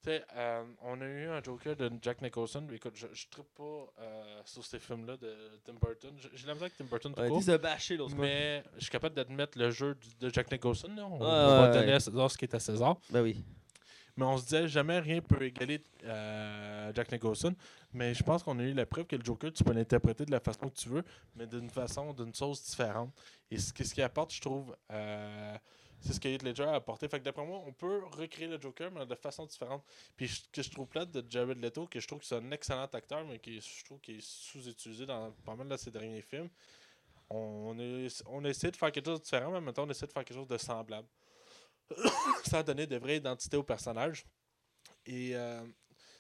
Tu sais, euh, on a eu un Joker de Jack Nicholson. mais Écoute, je ne tripe pas euh, sur ces films-là de Tim Burton. J'ai la misère avec Tim Burton tout Ouais, court. bâché. Mais je suis capable d'admettre le jeu de Jack Nicholson. là. On, on va ouais, donner à César ce qui est à César. Ben oui. Mais on se disait jamais rien peut égaler euh, Jack Nicholson. Mais je pense qu'on a eu la preuve que le Joker, tu peux l'interpréter de la façon que tu veux, mais d'une façon, d'une sauce différente. Et ce, ce qui apporte, je trouve, euh, c'est ce que Heath Ledger a apporté. Fait que d'après moi, on peut recréer le Joker, mais de façon différente. Puis ce que je trouve plate de Jared Leto, que je trouve que c'est un excellent acteur, mais qui je trouve qu'il est sous-utilisé dans pas mal de ses derniers films. On on a essayé de faire quelque chose de différent, mais maintenant on essaie de faire quelque chose de semblable. sans donner de vraie identité au personnage. Et euh,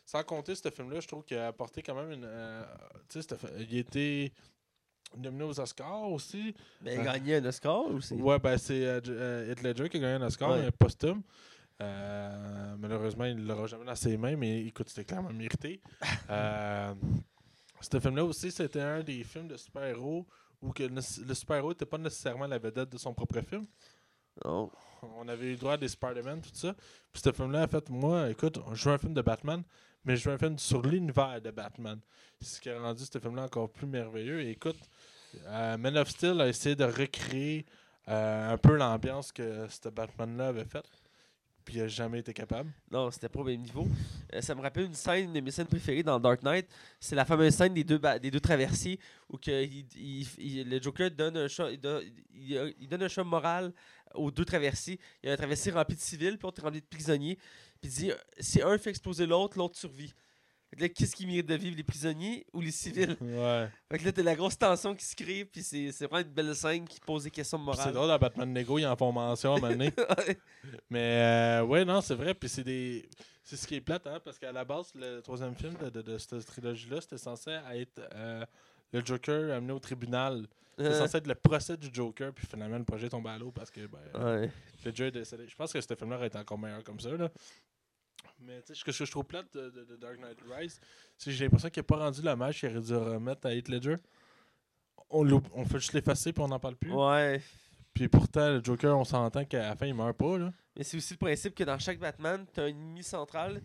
sans compter ce film-là, je trouve qu'il a apporté quand même une. euh, tu sais, il été nominé aux Oscars aussi. Ben, il a gagné un Oscar aussi. Ouais, ben c'est euh, euh, Heath Ledger qui a gagné un Oscar, Ouais. mais posthume. Euh, malheureusement, il ne l'aura jamais dans ses mains, mais écoute, c'était clairement mérité. Euh, ce film-là aussi, c'était un des films de super-héros où que le, le super-héros n'était pas nécessairement la vedette de son propre film. Non. On avait eu le droit à des Spider-Man, tout ça. Puis ce film-là, en fait, moi, écoute, je veux un film de Batman, mais je veux un film sur l'univers de Batman. Ce qui a rendu ce film-là encore plus merveilleux. Et écoute, euh, Man of Steel a essayé de recréer euh, un peu l'ambiance que ce Batman-là avait faite. Puis il a jamais été capable. Non, c'était pas au même niveau. Euh, ça me rappelle une scène, une de mes scènes préférées dans Dark Knight. C'est la fameuse scène des deux, des deux traversiers où que le Joker donne un, choix, il, donne, un choix moral aux deux traversiers. Il y a un traversier rempli de civils, puis l'autre rempli de prisonniers. Puis il dit si un fait exploser l'autre, l'autre survit. Fait que là, qu'est-ce qui mérite de vivre, les prisonniers ou les civils? Ouais. Fait que là, t'as la grosse tension qui se crée, puis c'est c'est vraiment une belle scène qui pose des questions Puis C'est morales. drôle, dans Batman Lego, ils en font mention à un moment donné. Ouais. Mais euh, ouais, non, c'est vrai. Puis c'est des. C'est ce qui est plate, hein, parce qu'à la base, le troisième film de, de- de cette trilogie-là, c'était censé être euh, le Joker amené au tribunal. C'était Euh, censé être le procès du Joker, puis finalement, le projet tombe à l'eau parce que ben, ouais. le Joker est décédé. Je pense que ce film-là aurait été encore meilleur comme ça. Là. Mais tu sais, ce que je trouve plate de, de- de Dark Knight Rise, c'est que j'ai l'impression qu'il n'a pas rendu l'hommage qu'il aurait dû remettre à Heath Ledger. On, fait juste l'effacer, puis on n'en parle plus. Ouais. Puis pourtant, le Joker, on s'entend qu'à la fin, il meurt pas. Là. Mais c'est aussi le principe que dans chaque Batman, t'as un ennemi central,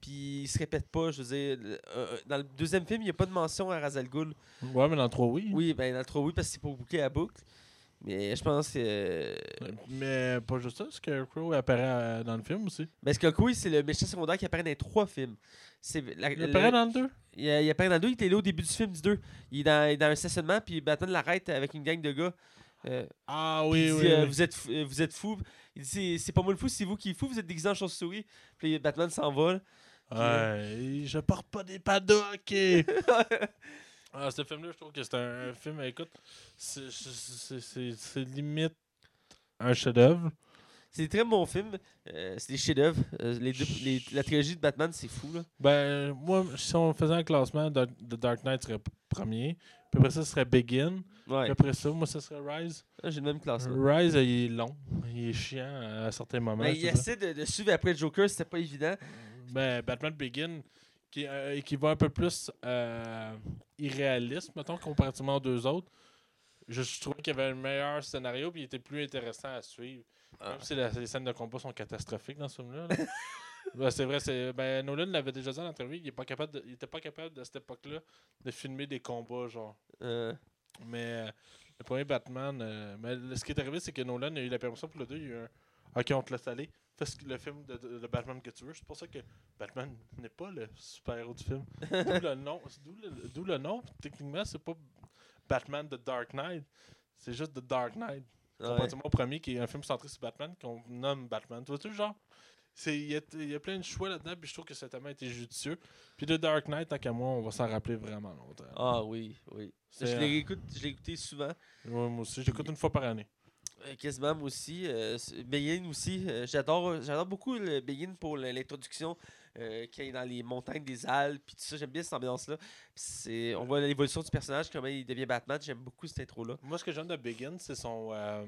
puis il se répète pas. Je veux dire, euh, dans le deuxième film, il n'y a pas de mention à Razal Ghul. Ouais, mais dans le 3, oui. Oui, ben dans le 3, oui, parce que c'est pour boucler la boucle. Mais je pense que. euh, Mais pas juste ça, Scarecrow apparaît euh, dans le film aussi. Ben, Scarecrow, c'est le méchant secondaire qui apparaît dans les trois films. La- Il le- apparaît dans le 2 il, il apparaît dans le 2, il était là au début du film du 2. Il est dans, dans un stationnement, puis Batman l'arrête avec une gang de gars. Euh, Ah oui, il oui. dit, euh, vous, êtes, fou- euh, vous êtes fou. Il dit c'est- pas moi le fou, c'est vous qui êtes fou, vous êtes déguisé en chauve-souris. Puis Batman s'envole. Ouais, je porte pas des pads de hockey. ah, ce film-là, je trouve que c'est un, un film, écoute, c'est- limite un chef-d'œuvre. C'est des très bons films. Euh, c'est des chefs-d'œuvre. Euh, les deux- les- la trilogie de Batman, c'est fou. Là. Ben, moi, si on faisait un classement, The Dark Knight serait premier. Puis après ça, ce serait Begin. Ouais. Puis après ça, moi, ce serait Rise. Ah, J'ai le même classement. Rise, euh, il est long. Il est chiant à certains moments. Ben, il essaie de, de suivre après Joker, c'était pas évident. Ben, Batman Begin, qui, euh, qui va un peu plus euh, irréaliste, mettons, comparativement aux deux autres. Je, je trouvais qu'il y avait un meilleur scénario puis il était plus intéressant à suivre. Ah. Même si la- les scènes de combat sont catastrophiques dans ce film-là. là. Ben, c'est vrai, c'est, ben, Nolan l'avait déjà dit dans l'interview, il, est pas capable de- il était pas capable à cette époque-là de filmer des combats, genre. Euh, Mais euh, le premier Batman, euh, mais ce qui est arrivé, c'est que Nolan a eu la permission pour le 2. Il y a eu un. Ok, on te laisse aller. Fais le film de, de- de Batman que tu veux. C'est pour ça que Batman n'est pas le super-héros du film. D'où le nom. D'où le, le nom. Techniquement, c'est pas Batman The Dark Knight. C'est juste The Dark Knight. ouais. Comparativement au premier, qui est un film centré sur Batman, qu'on nomme Batman. Tu vois-tu, genre c'est- Il y, y a plein de choix là-dedans, puis je trouve que ça a été judicieux. Puis The Dark Knight, tant qu'à moi, on va s'en rappeler vraiment longtemps. Ah oui, oui. C'est, Je l'ai écoute- je l'ai écouté souvent. Ouais, moi aussi, j'écoute une fois par année. Euh, quasiment moi aussi. Euh, Begin aussi. euh, j'adore, j'adore beaucoup le Begin pour l'introduction euh, qui est dans les montagnes des Alpes. Puis tout ça, j'aime bien cette ambiance-là. C'est, on voit l'évolution du personnage, comment il devient Batman. J'aime beaucoup cette intro-là. Moi, ce que j'aime de Begin, c'est son. euh,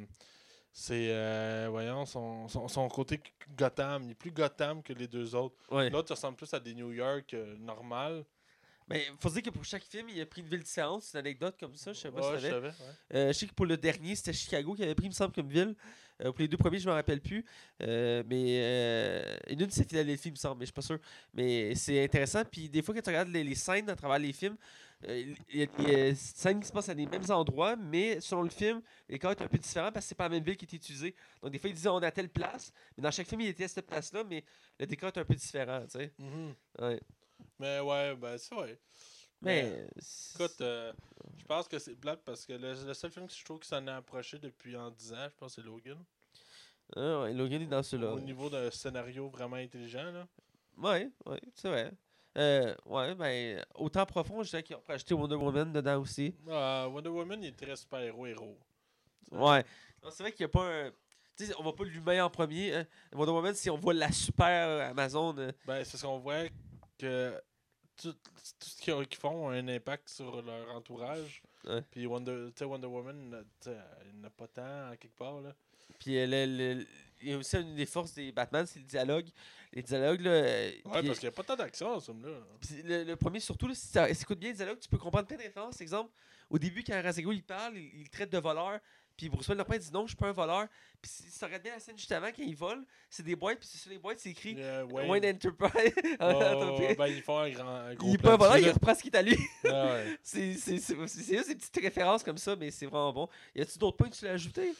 c'est. euh, voyons, son, son, son côté Gotham. Il est plus Gotham que les deux autres. Ouais. L'autre ressemble plus à des New York euh, normales. Mais faut dire que pour chaque film, il a pris une ville différente. C'est une anecdote comme ça. Je sais pas Ouais, si je tu savais. ouais. Euh, je sais que pour le dernier, c'était Chicago qui avait pris, il me semble, comme ville. Euh, pour les deux premiers, je me rappelle plus. Euh, mais euh, une, c'est Philadelphie, il me semble, mais je suis pas sûr. Mais c'est intéressant. Puis des fois, quand tu regardes les, les scènes à travers les films, il y a des scènes qui se passent à des mêmes endroits, mais selon le film, les corps est un peu différent parce que c'est pas la même ville qui est utilisée. Donc des fois, ils disaient on est à telle place, mais dans chaque film, il était à cette place-là, mais le décor est un peu différent, tu sais. Mhm. Ouais. Mais ouais, ben c'est vrai. Mais. Écoute, euh, je pense que c'est plate parce que le, le seul film que je trouve qui s'en est approché depuis en 10 ans, je pense c'est Logan. Ah ouais, Logan est dans ceux-là. Au niveau d'un scénario vraiment intelligent. Là. Ouais, ouais, c'est vrai. Euh, ouais, ben, autant profond, je dirais qu'ils ont rajouté Wonder Woman dedans aussi. Ah, Wonder Woman il est très super-héros-héros. Ouais. C'est vrai qu'il n'y a pas un. Tu sais, on va pas l'humain en premier. hein. Wonder Woman, si on voit la super Amazon. euh, Ben, c'est ce qu'on voit que tout, tout ce qu'ils font a un impact sur leur entourage. Ouais. Puis Wonder, Wonder Woman, euh, il n'a pas tant à quelque part. Là. Puis euh, le- le- il y a aussi une des forces des Batman, c'est le dialogue. Les dialogues, là. euh, Ouais, parce qu'il n'y a pas tant d'action film-là. Puis le, le premier, surtout, là, si tu écoutes bien les dialogues, tu peux comprendre plein de références. Exemple, au début, quand Razego il parle, il, il traite de voleur. Puis Bruce Wayne Lopin dit non, je suis pas un voleur. Puis si tu regardes bien la scène juste avant, quand il vole, c'est des boîtes. Puis sur les boîtes, c'est écrit Euh, Wayne, Wayne, Enterprise. Oh, ben, ils font un grand. un gros il est pas un voleur, il reprend ce qui est à lui. Ah ouais. c'est juste des petites références comme ça, mais c'est vraiment bon. Y a-tu d'autres points que tu l'as ajouté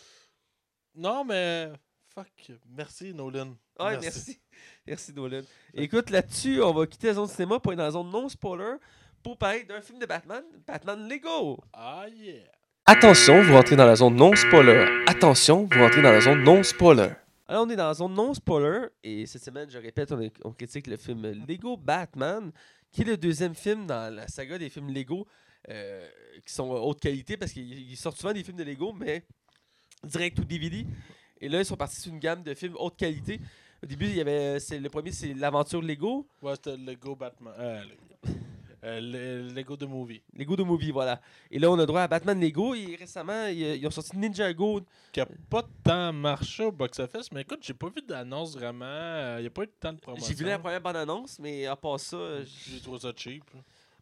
Non, mais fuck. Merci, Nolan. Ouais, merci. Merci, Nolan. Écoute, là-dessus, on va quitter la zone cinéma pour aller dans la zone non-spoiler pour parler d'un film de Batman, Batman Lego. Ah, yeah. Attention, vous rentrez dans la zone non-spoiler. Attention, vous rentrez dans la zone non-spoiler. Alors, on est dans la zone non-spoiler et cette semaine, je répète, on, est- on critique le film Lego Batman, qui est le deuxième film dans la saga des films Lego euh, qui sont haute qualité parce qu'ils ils sortent souvent des films de Lego, mais direct ou DVD. Et là, ils sont partis sur une gamme de films haute qualité. Au début, il y avait, c'est, le premier, c'est l'aventure Lego, Ouais, c'était Lego Batman. Euh, euh, le- Lego de Movie. Lego de Movie, voilà. Et là, on a droit à Batman Lego. Et récemment, ils, ont sorti Ninjago. Qui a pas tant marché au box-office, mais écoute, j'ai pas vu d'annonce vraiment. Il n'y a pas eu tant de promotion. J'ai vu la première bande-annonce, mais à part ça, euh, J'ai trouvé ça cheap.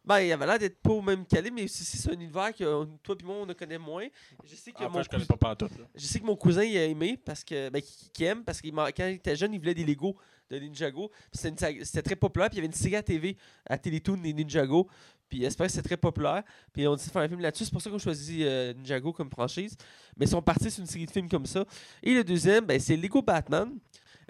ben, il avait l'air d'être pas au même calé, mais aussi c'est un univers que euh, toi et moi, on ne connaît moins. Je sais que, En mon, je connais cousin, pas pantoute. là. je sais que mon cousin il a aimé, parce que, ben, qui, qui aime, parce que quand il était jeune, il voulait des Lego de Ninjago. C'était c'était très populaire, puis il y avait une série à TV à Télétoon des Ninjago. Puis j'espère que c'est très populaire. Puis on dit faire un film là-dessus. C'est pour ça qu'on choisit euh, Ninjago comme franchise. Mais ils sont partis sur une série de films comme ça. Et le deuxième, ben, c'est Lego Batman.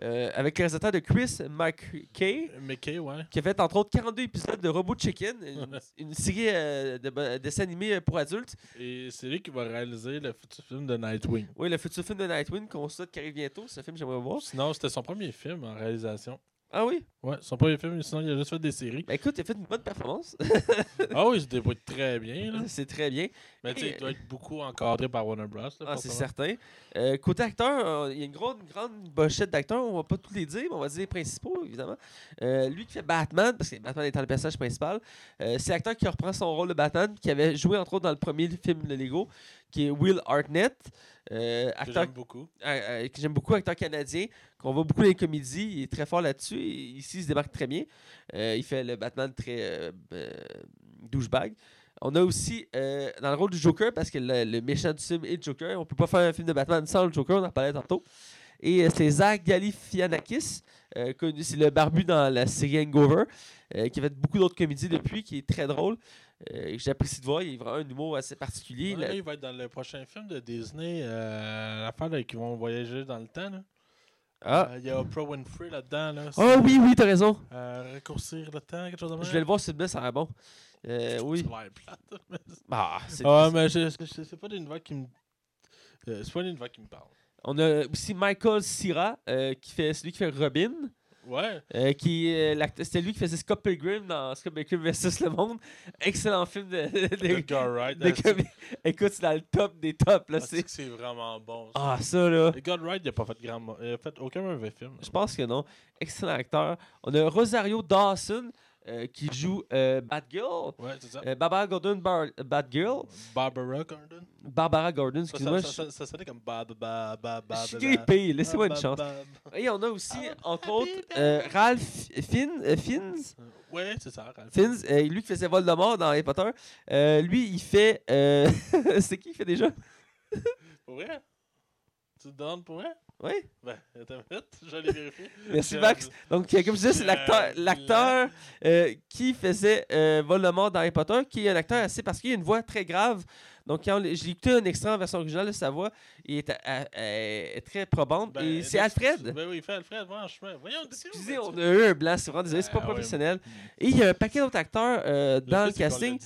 Euh, avec le réalisateur de Chris McKay, Mickey, ouais. qui a fait entre autres 42 épisodes de Robot Chicken, une, une série euh, de dessins animés euh, pour adultes. Et c'est lui qui va réaliser le futur film de Nightwing. Oui, le futur film de Nightwing qu'on souhaite qui arrive bientôt. C'est un film que j'aimerais voir. Sinon, c'était son premier film en réalisation. Ah oui? Ouais, son premier film, sinon il a juste fait des séries. Ben écoute, il a fait une bonne performance. ah oui, il se débrouille très bien. Là. c'est très bien. Mais tu sais, il doit être beaucoup encadré par Warner Bros. là, Ah, c'est certain. Euh, côté acteur, euh, il y a une grande, une grande bochette d'acteurs. On va pas tous les dire, mais on va dire les principaux, évidemment. Euh, lui qui fait Batman, parce que Batman étant le personnage principal, euh, c'est l'acteur qui reprend son rôle de Batman, qui avait joué entre autres dans le premier film de Lego, qui est Will Hartnett. Euh, Que acteur j'aime beaucoup. euh, que j'aime beaucoup, acteur canadien, qu'on voit beaucoup dans les comédies. Il est très fort là-dessus. Ici, il se démarque très bien. Euh, il fait le Batman très euh, douchebag. On a aussi dans le rôle du Joker, parce que le, le méchant du film est le Joker. On peut pas faire un film de Batman sans le Joker, on en parlait tantôt. Et euh, c'est Zach Galifianakis, euh, connu, c'est le barbu dans la série Hangover, euh, qui a fait beaucoup d'autres comédies depuis, qui est très drôle. Euh, J'apprécie de voir, il a vraiment un humour assez particulier. Ouais, La- là, il va être dans le prochain film de Disney, l'affaire qui vont voyager dans le temps. Là. Ah. Euh, Il y a Oprah Winfrey là-dedans. Là, Ah oui, oui, t'as raison. Euh, raccourcir le temps, quelque chose de même. Je vais le voir sur le ça a l'air bon. Euh, oui. Ça va être plate, mais- Ah, c'est- Ah, mais c'est pas l'univers qui me. c'est pas l'univers qui me parle. On a aussi Michael Cera, euh, qui fait celui qui fait Robin. Ouais. euh, qui l'acteur- C'était lui qui faisait Scott Pilgrim dans Scott Pilgrim vs. Le Monde. Excellent film de, de, de euh, c'est- comédie. Écoute, c'est dans le top des tops. Là, ah, c'est... c'est vraiment bon. ça. Ah, ça, là. Edgar Wright, il a pas fait grand. Il a fait aucun mauvais film. Je pense que non. Excellent acteur. On a Rosario Dawson, euh, qui joue euh, Batgirl. Ouais, c'est ça. Euh, Barbara Gordon, Bar- Batgirl. Barbara Gordon. Barbara Gordon, excuse-moi. ça, ça, ça sonnait comme Bab, Bab, Bab, Bab. Je suis grippé, laissez-moi une chance. Et on a aussi, Ah, entre autres, euh, Ralph Fiennes, euh, Fiennes, Ouais, c'est ça. Ralph. Fiennes, euh, lui qui faisait Voldemort dans Harry Potter. Euh, lui, il fait. euh, c'est qui qui fait déjà? Pour vrai? Tu te demandes pour vrai? Oui. Ben, attends une minute, j'allais vérifier. Merci, Max. Donc, euh, comme je disais, c'est l'acteur, l'acteur euh, qui faisait euh, Voldemort dans Harry Potter, qui est un acteur assez parce qu'il a une voix très grave. Donc, quand j'ai écouté un extrait en version originale de sa voix, il est, euh, très probante. Ben, et c'est Alfred. Ben oui, il fait Alfred, franchement. Voyons, Excusez, on a eu un blanc, c'est vraiment désolé, c'est pas Ah, ouais. professionnel. Et il y a un paquet d'autres acteurs euh, dans le casting.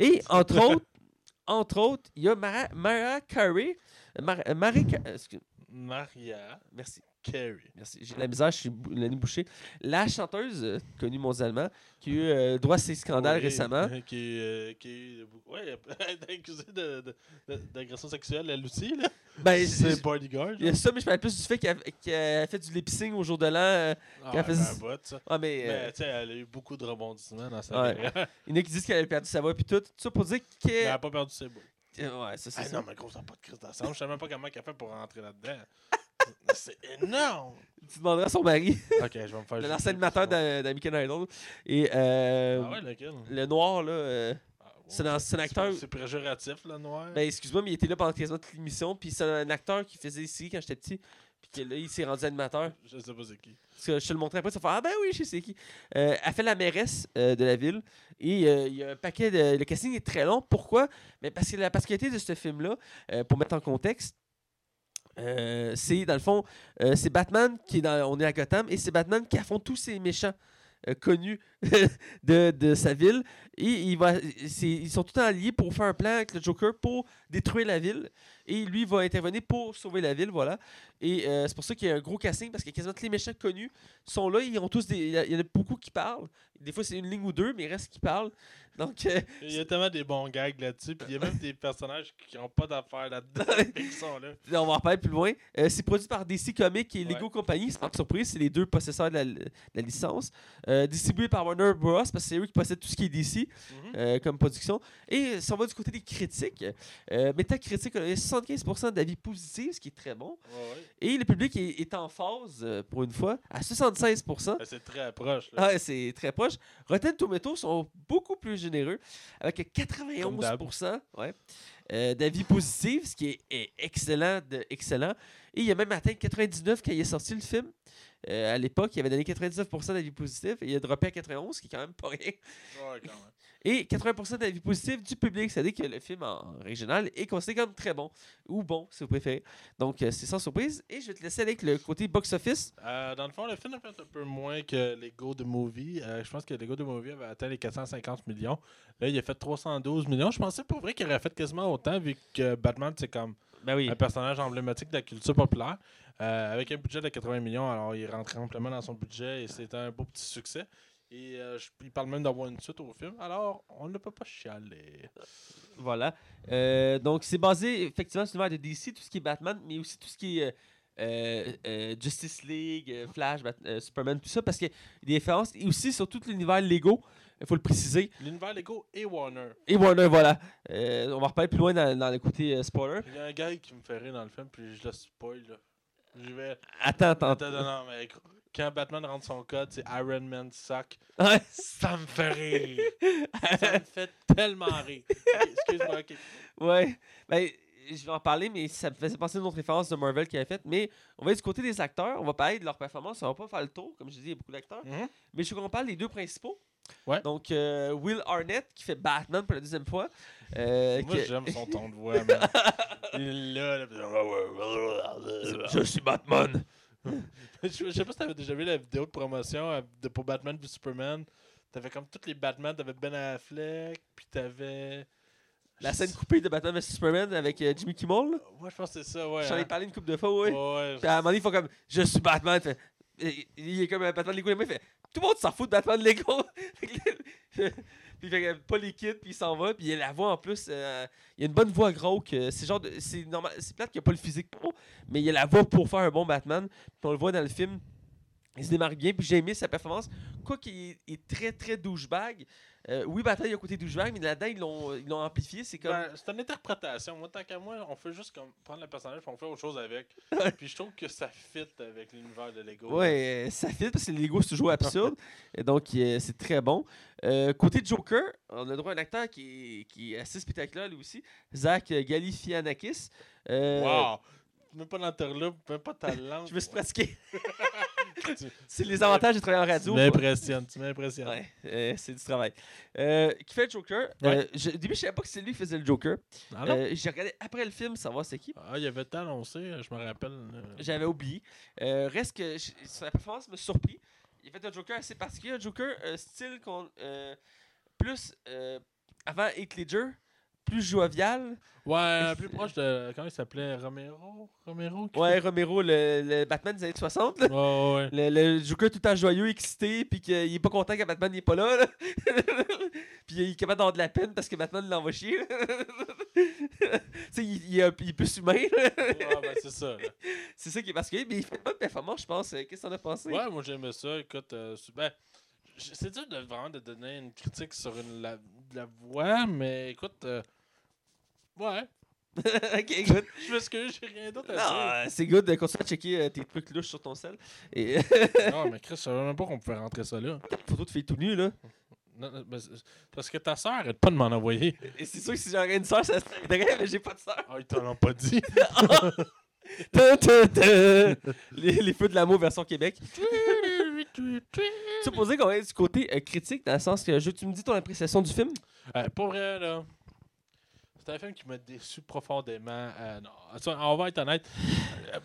Et en entre autres, entre autres, il y a Mara, Mara Carey. Mar- Marie Ca- excuse- Maria merci, Carey. merci. J'ai de la misère, je suis bou- la nuit bouchée. La chanteuse euh, connue mondialement qui a eu euh, droit à ses scandales Oui, récemment. Qui, euh, qui ouais, elle a été accusée de- de- de- d'agression sexuelle à l'outil, là. Ben, C'est bodyguard. il y a ça, mais je parle plus du fait qu'elle qu'elle a fait du lip-sync au jour de l'an. euh. Ah, qu'elle ben, faisait- elle botte, ça. Ah, mais, euh, Mais tu sais, elle a eu beaucoup de rebondissements dans sa Ouais. carrière. il y en a qui disent qu'elle a perdu sa voix, puis tout. Tout ça pour dire Mais elle que. a pas perdu ses bouts. Ouais, ça, c'est Ah ça. non, mais gros, ça n'a pas de crise d'ensemble. Je sais même pas comment elle fait pour rentrer là-dedans. C'est énorme! Tu demanderas à son mari, Ok, je vais me faire l'ancien juger, animateur d'American Idol. Et euh, Ah ouais, lequel? le noir, là. euh, Ah, bon. c'est un- c'est un acteur. C'est péjoratif, le noir. Ben, excuse-moi, mais il était là pendant quasiment toute l'émission. Puis c'est un acteur qui faisait ici quand j'étais petit. Que là, il s'est rendu animateur. Je sais pas c'est qui. Parce que je te le montrais après, ça fait Ah ben oui, je sais c'est qui. Euh, elle fait la mairesse euh, de la ville. Et euh, il y a un paquet de. Le casting est très long. Pourquoi? Mais Parce que la particularité de ce film-là, euh, pour mettre en contexte, c'est dans le fond, c'est Batman qui est dans, on est à Gotham et c'est Batman qui affronte tous ces méchants euh, connus de, de sa ville et il va, c'est- ils sont tout le temps alliés pour faire un plan avec le Joker pour détruire la ville et lui va intervenir pour sauver la ville, voilà. Et euh, c'est pour ça qu'il y a un gros casting parce que quasiment tous les méchants connus sont là, ils ont tous des, il y a- il y en a beaucoup qui parlent. Des fois c'est une ligne ou deux, mais il reste qui parlent. Donc euh, Il y a tellement des bons gags là-dessus, puis il y a même des personnages qui n'ont pas d'affaires là-dedans, là. on va en reparler plus loin. Euh, c'est produit par DC Comics et Lego Ouais. Company. C'est pas de surprise, c'est les deux possesseurs de la, de la licence. Distribué par Warner Bros. parce que c'est eux qui possèdent tout ce qui est DC Mhm. euh, comme production. Et si on va du côté des critiques, euh, Metacritic a donné 75% d'avis positifs, ce qui est très bon. Ouais, ouais. Et le public est, est en phase, euh, pour une fois, à 76%. Ben, C'est très proche. Là. Ah, c'est très proche. Rotten Tomatoes sont beaucoup plus généreux, avec 91% ouais, euh, d'avis positifs, ce qui est, est excellent, de, excellent. Et il a même atteint 99 quand il est sorti le film. Euh, à l'époque, il avait donné 99% d'avis positifs et il a droppé à 91, ce qui est quand même pas rien. Ouais, quand même. Et 80% d'avis positifs du public, c'est-à-dire que le film en régional est considéré comme très bon, ou bon, si vous préférez. Donc, euh, c'est sans surprise. Et je vais te laisser avec le côté box-office. Euh, dans le fond, le film a fait un peu moins que Lego The Movie. Euh, je pense que Lego The Movie avait atteint les 450 millions. Là, il a fait 312 millions. Je pensais pour vrai qu'il aurait fait quasiment autant, vu que Batman, c'est comme Ben oui. un personnage emblématique de la culture populaire. Euh, avec un budget de 80 millions, alors il rentre amplement dans son budget et c'est un beau petit succès. Et euh, je- il parle même d'avoir une suite au film. Alors, on ne peut pas chialer. Voilà. Euh, donc, c'est basé effectivement sur l'univers de DC, tout ce qui est Batman, mais aussi tout ce qui est euh, euh, euh, Justice League, euh, Flash, Bat- Superman, tout ça, parce qu'il y a des références. Et aussi sur tout l'univers Lego, il faut le préciser. L'univers Lego et Warner. Et Warner, voilà. On va reparler plus loin dans, dans le côté spoiler. Il y a un gars qui me fait rire dans le film, puis je le spoil. Là. Je vais. Attends, attends. Attends, non, mais quand Batman rentre son code, c'est Iron Man suck. Ouais. Ça me fait rire. Ça me fait tellement rire. Ok, Excuse-moi, ok. Ouais. Ben, je vais en parler, mais ça me faisait penser à une autre référence de Marvel qui avait faite. Mais on va aller du côté des acteurs. On va parler de leur performance. On va pas faire le tour. Comme je dis, il y a beaucoup d'acteurs. Mhm. Mais je veux qu'on parle des deux principaux. Ouais. Donc, euh, Will Arnett, qui fait Batman pour la deuxième fois. Euh, Moi, j'aime son ton de voix, man. Il est là, là, Je suis Batman. Je je sais pas si t'avais déjà vu la vidéo de promotion euh, de, pour Batman v Superman. T'avais comme tous les Batman, t'avais Ben Affleck, puis t'avais. La scène coupée de Batman vs Superman avec euh, Jimmy Kimmel. là. Ouais, je pense que c'est ça, ouais. J'en ai hein. parlé une couple de fois, ouais. Ouais, Puis à un moment donné, ils font comme Je suis Batman. Fait- et- il est comme un Batman Lego. Il fait Tout le monde s'en fout de Batman Lego. Puis fait pas kits, puis il s'en va. Puis il a la voix en plus. euh, il a une bonne voix rauque. euh, C'est genre c'est normal. C'est plate qu'il a pas le physique pour, mais il a la voix pour faire un bon Batman. Puis on le voit dans le film. Il se démarque bien, puis j'ai aimé sa performance. Quoi qu'il est très très douchebag. Euh, oui, Batman, il y a un côté douchebag, mais là-dedans, ils l'ont ils l'ont amplifié. C'est comme. Ben, c'est une interprétation. Moi, tant qu'à moi, on fait juste comme prendre le personnage et on fait autre chose avec. Puis je trouve que ça fit avec l'univers de Lego. Ouais, euh, ça fit parce que Lego, c'est toujours absurde. Et donc, euh, c'est très bon. Euh, côté Joker, on a droit à un acteur qui est, qui est assez spectaculaire lui aussi, Zach Galifianakis. Euh, Wow! Même pas l'interlope, même pas ta langue. Je me suis pratiqué. Tu- c'est les avantages de travailler en Tu radio. m'impressionnes, tu m'impressionnes. Ouais, euh, c'est du travail. Euh, qui fait le Joker? Euh, je- Au début, je savais pas que c'est lui qui faisait le Joker. Ah J'ai regardé après le film, savoir c'est qui. Ah, il avait été annoncé, je me rappelle. J'avais oublié. Reste que sa performance me surpris. Il a fait un Joker assez particulier, un Joker style qu'on, plus avant Heath Ledger, plus jovial. Ouais, plus proche de. Comment il s'appelait? Romero? Romero qui Ouais, Romero, le, le Batman des années 60. là. Ouais, ouais. Le, le Joker tout le temps joyeux, excité, puis qu'il est pas content que Batman n'est pas là. là. puis il est capable d'avoir de la peine parce que Batman l'envoie chier. tu sais, il, il est un- il est plus humain. Ouais, ben, c'est ça. C'est ça qui est particulier, mais il fait une bonne performance, je pense. Euh, Qu'est-ce que t'en as pensé? Ouais, moi j'aimais ça. Écoute, euh, ben, c'est dur de vraiment de donner une critique sur une, la, la voix, mais écoute, euh, ouais. ok, good. Je m'excuse, j'ai rien d'autre Non, à euh, c'est good de continuer à checker euh, tes trucs louches sur ton sel. Et dire. non, mais Chris, je savais même pas qu'on pouvait rentrer ça là. photo de filles tout nu là. Non, non, ben, c'est- parce que ta soeur arrête pas de m'en envoyer. Et c'est sûr que si j'aurais une soeur, ça serait mais j'ai pas de soeur. Ah, ils t'en ont pas dit. Ta. les, les feux de l'amour version Québec. Supposé qu'on est du côté euh, critique, dans le sens que je, tu me dis ton appréciation du film? Euh, pour vrai, là. C'est un film qui m'a déçu profondément. Euh, non, on va être honnête. Euh,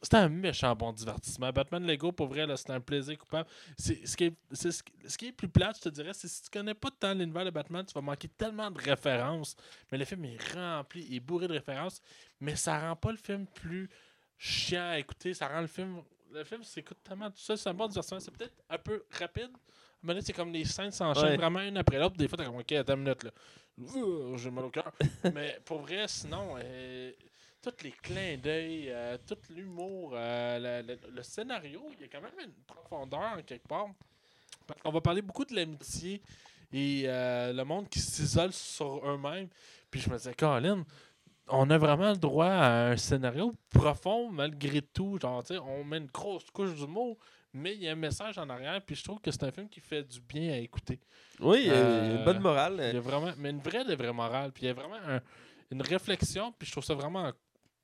C'était un méchant bon divertissement. Batman Lego, pour vrai, là, c'était un plaisir coupable. C'est, ce, qui est, c'est ce, qui- ce qui est plus plate, je te dirais, c'est si tu connais pas tant l'univers de Batman, tu vas manquer tellement de références. Mais le film est rempli, il est bourré de références, mais ça rend pas le film plus chiant à écouter. Ça rend le film. Le film s'écoute tellement tout seul. C'est un bon divertissement. C'est peut-être un peu rapide. Mais là, c'est comme les scènes s'enchaînent Ouais. vraiment une après l'autre. Des fois, t'es comme, ok, attends une minute, là. J'ai mal au cœur. mais pour vrai, sinon, euh, tous les clins d'œil, euh, tout l'humour, euh, le, le- le scénario, il y a quand même une profondeur en quelque part. Parce qu'on va parler beaucoup de l'amitié et euh, le monde qui s'isole sur eux-mêmes. Puis je me disais, Colin, on a vraiment le droit à un scénario profond malgré tout. Genre, on met une grosse couche d'humour, mais il y a un message en arrière. Puis je trouve que c'est un film qui fait du bien à écouter. Oui, il y a Euh, une bonne morale. Il y a vraiment, mais une vraie de vraie morale. Puis il y a vraiment un- une réflexion. Puis je trouve ça vraiment.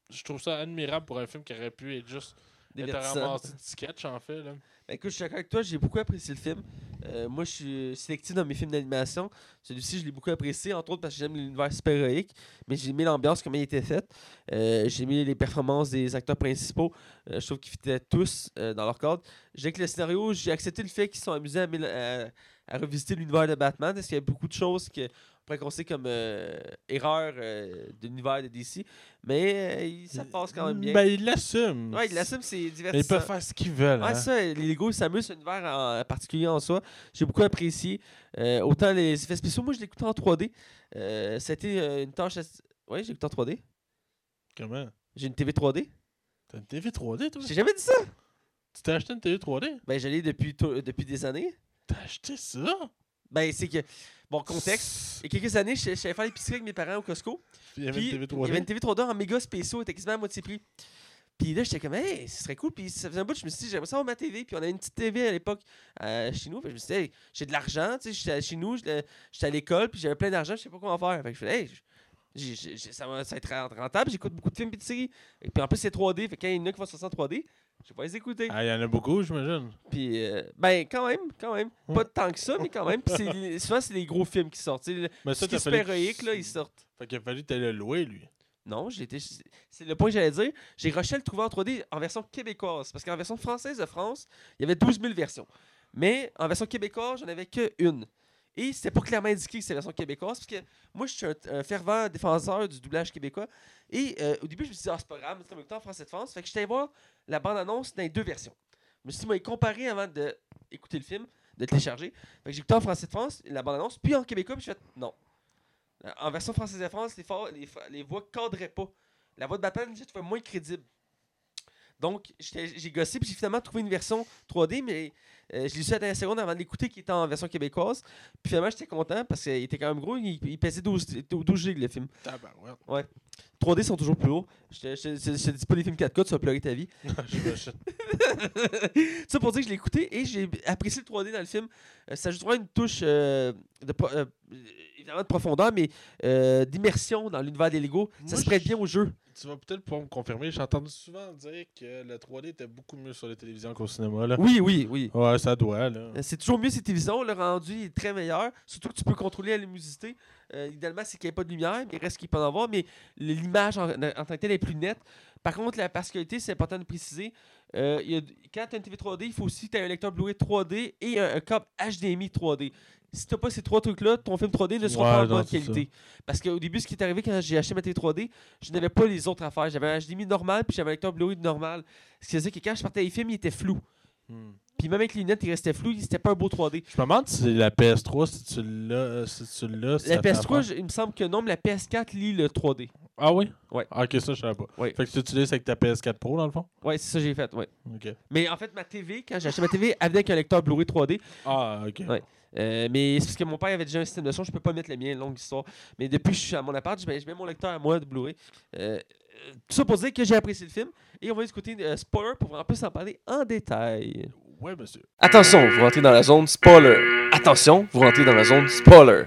Je trouve ça admirable pour un film qui aurait pu être juste. Être divertissant. ramassé de sketch, en fait. Là. Ben, écoute, je suis d'accord avec toi, j'ai beaucoup apprécié le film. Euh, moi, je suis sélectif dans mes films d'animation. Celui-ci, je l'ai beaucoup apprécié, entre autres parce que j'aime l'univers super-héroïque, mais j'ai aimé l'ambiance, comment il était fait. Euh, j'ai aimé les performances des acteurs principaux. Euh, je trouve qu'ils fitaient tous dans leur cadre. J'ai que le scénario, j'ai accepté le fait qu'ils sont amusés à, à- à revisiter l'univers de Batman, parce qu'il y a beaucoup de choses que considérer comme euh, erreurs euh, de l'univers de DC, mais euh, ça passe quand même bien. Ben, il l'assume. ouais, il l'assume, c'est Mais ils divertissant. peuvent faire ce qu'ils veulent. Ouais, hein. ça, les Lego, ils s'amusent, c'est un univers en particulier en soi. J'ai beaucoup apprécié. Euh, autant les effets spéciaux, moi je l'écoute en 3D. Euh, C'était une tâche. assez- Ouais, écouté en 3D. Comment? J'ai une TV 3D. T'as une TV 3D, toi? J'ai jamais dit ça. Tu t'as acheté une TV 3D Ben, je l'ai depuis, depuis des années. T'as acheté ça? Ben, c'est que. Bon, contexte. Il y a quelques années, je suis faire l'épicerie avec mes parents au Costco. Puis il y avait une TV il y avait 3D. une TV 3D en méga spéciaux, était quasiment à moitié prix. Puis là, j'étais comme, hey, ce serait cool. Puis ça faisait un bout, je me suis dit, j'aimerais ça avoir ma TV. Puis on avait une petite TV à l'époque euh, chez nous. Je me suis dit, hey, j'ai de l'argent, tu sais, j'étais chez nous, j'étais à l'école, puis j'avais plein d'argent, je sais pas comment faire. Fait que je fais, hey, j'ai- j'ai- ça, va, ça va être rentable, j'écoute beaucoup de films et de séries. Et puis en plus, c'est 3D, fait que quand il y en a qui vont sortir en 3D, je vais pas les écouter. Ah, il y en a beaucoup, j'imagine. Puis, euh, ben, quand même, quand même. Ouais. Pas tant que ça, mais quand même. Puis souvent, c'est les gros films qui sortent. Tu sais, le- Mais ça, t'as fallu là, ils sortent. Fait qu'il a fallu que le louer, lui. Non, j'ai été. C'est le point que j'allais dire. J'ai rushé le trouver en 3D en version québécoise. Parce qu'en version française de France, il y avait 12 000 versions. Mais en version québécoise, j'en avais que une. Et c'était pas clairement indiqué que c'était la version québécoise. Parce que moi, je suis un, un fervent défenseur du doublage québécois. Et euh, au début, je me suis dit, ah, c'est pas grave, c'est en français de France. Fait que j'étais voir la bande-annonce dans les deux versions. Je me suis dit, moi, comparer avant d'écouter le film, de télécharger. Fait que écouté en français de France, la bande-annonce, puis en québécois, puis je fait, non. En version française de France, les, fa- les, voix cadraient pas. La voix de Batman, j'ai trouvé moins crédible. Donc, j'ai gossé, puis j'ai finalement trouvé une version 3D, mais euh, je l'ai su à la dernière seconde avant de l'écouter, qui était en version québécoise. Puis finalement, j'étais content parce qu'il était quand même gros. Il, il pesait 12, 12 G le film. Tabarouette. 3D sont toujours plus lourds. Je te, dis pas les films 4K, tu vas pleurer ta vie. Ça pour dire que je l'ai écouté et j'ai apprécié le 3D dans le film. Euh, ça ajoute vraiment une touche euh, de, euh, évidemment de profondeur, mais d'immersion dans l'univers des Lego. Ça se prête bien au jeu. Tu vas peut-être pouvoir me confirmer. J'ai entendu souvent dire que le 3D était beaucoup mieux sur la télévision qu'au cinéma. Là. Oui, oui, oui. Ouais, ça doit. Euh, C'est toujours mieux ces télévisions, le rendu est très meilleur. Surtout que tu peux contrôler la luminosité. Euh, idéalement, c'est qu'il n'y ait pas de lumière, mais il reste qu'il peut en avoir. Mais l'image en, en tant que telle est plus nette. Par contre, la particularité, c'est important de préciser. euh, il y a- quand tu as une TV 3D, il faut aussi que tu aies un lecteur Blu-ray 3D et un, un câble HDMI 3D. Si tu n'as pas ces trois trucs-là, ton film 3D ne sera Ouais, pas en bonne qualité. Parce qu'au début, ce qui est arrivé quand j'ai acheté ma TV 3D, je n'avais pas les autres affaires. J'avais un HDMI normal, puis j'avais un lecteur Blu-ray normal. Ce qui faisait que quand je partais les films, il était flou. Hmm. Puis même avec les lunettes, il restait flou, c'était pas un beau 3D. Je me demande si la PS3, si tu l'as. Si tu l'as si La ça fait PS3, affaire. je- il me semble que non, mais la PS4 lit le 3D. Ah oui? Ouais. Ah, ok, ça, je savais pas. Ouais. Fait que tu utilises avec ta PS4 Pro, dans le fond? Ouais, c'est ça que j'ai fait, ouais. Ok. Mais en fait, ma TV, quand j'ai acheté ma TV, elle venait avec un lecteur Blu-ray 3D. Ah, ok. Ouais. Euh, mais c'est parce que mon père avait déjà un système de son, je peux pas mettre le mien, longue histoire. Mais depuis que je suis à mon appart, je mets, je mets mon lecteur à moi de Blu-ray. Euh, euh, tout ça pour dire que j'ai apprécié le film. Et on va discuter euh, spoiler pour en plus en parler en détail. Ouais, monsieur. Attention, vous rentrez dans la zone spoiler. Attention, vous rentrez dans la zone spoiler.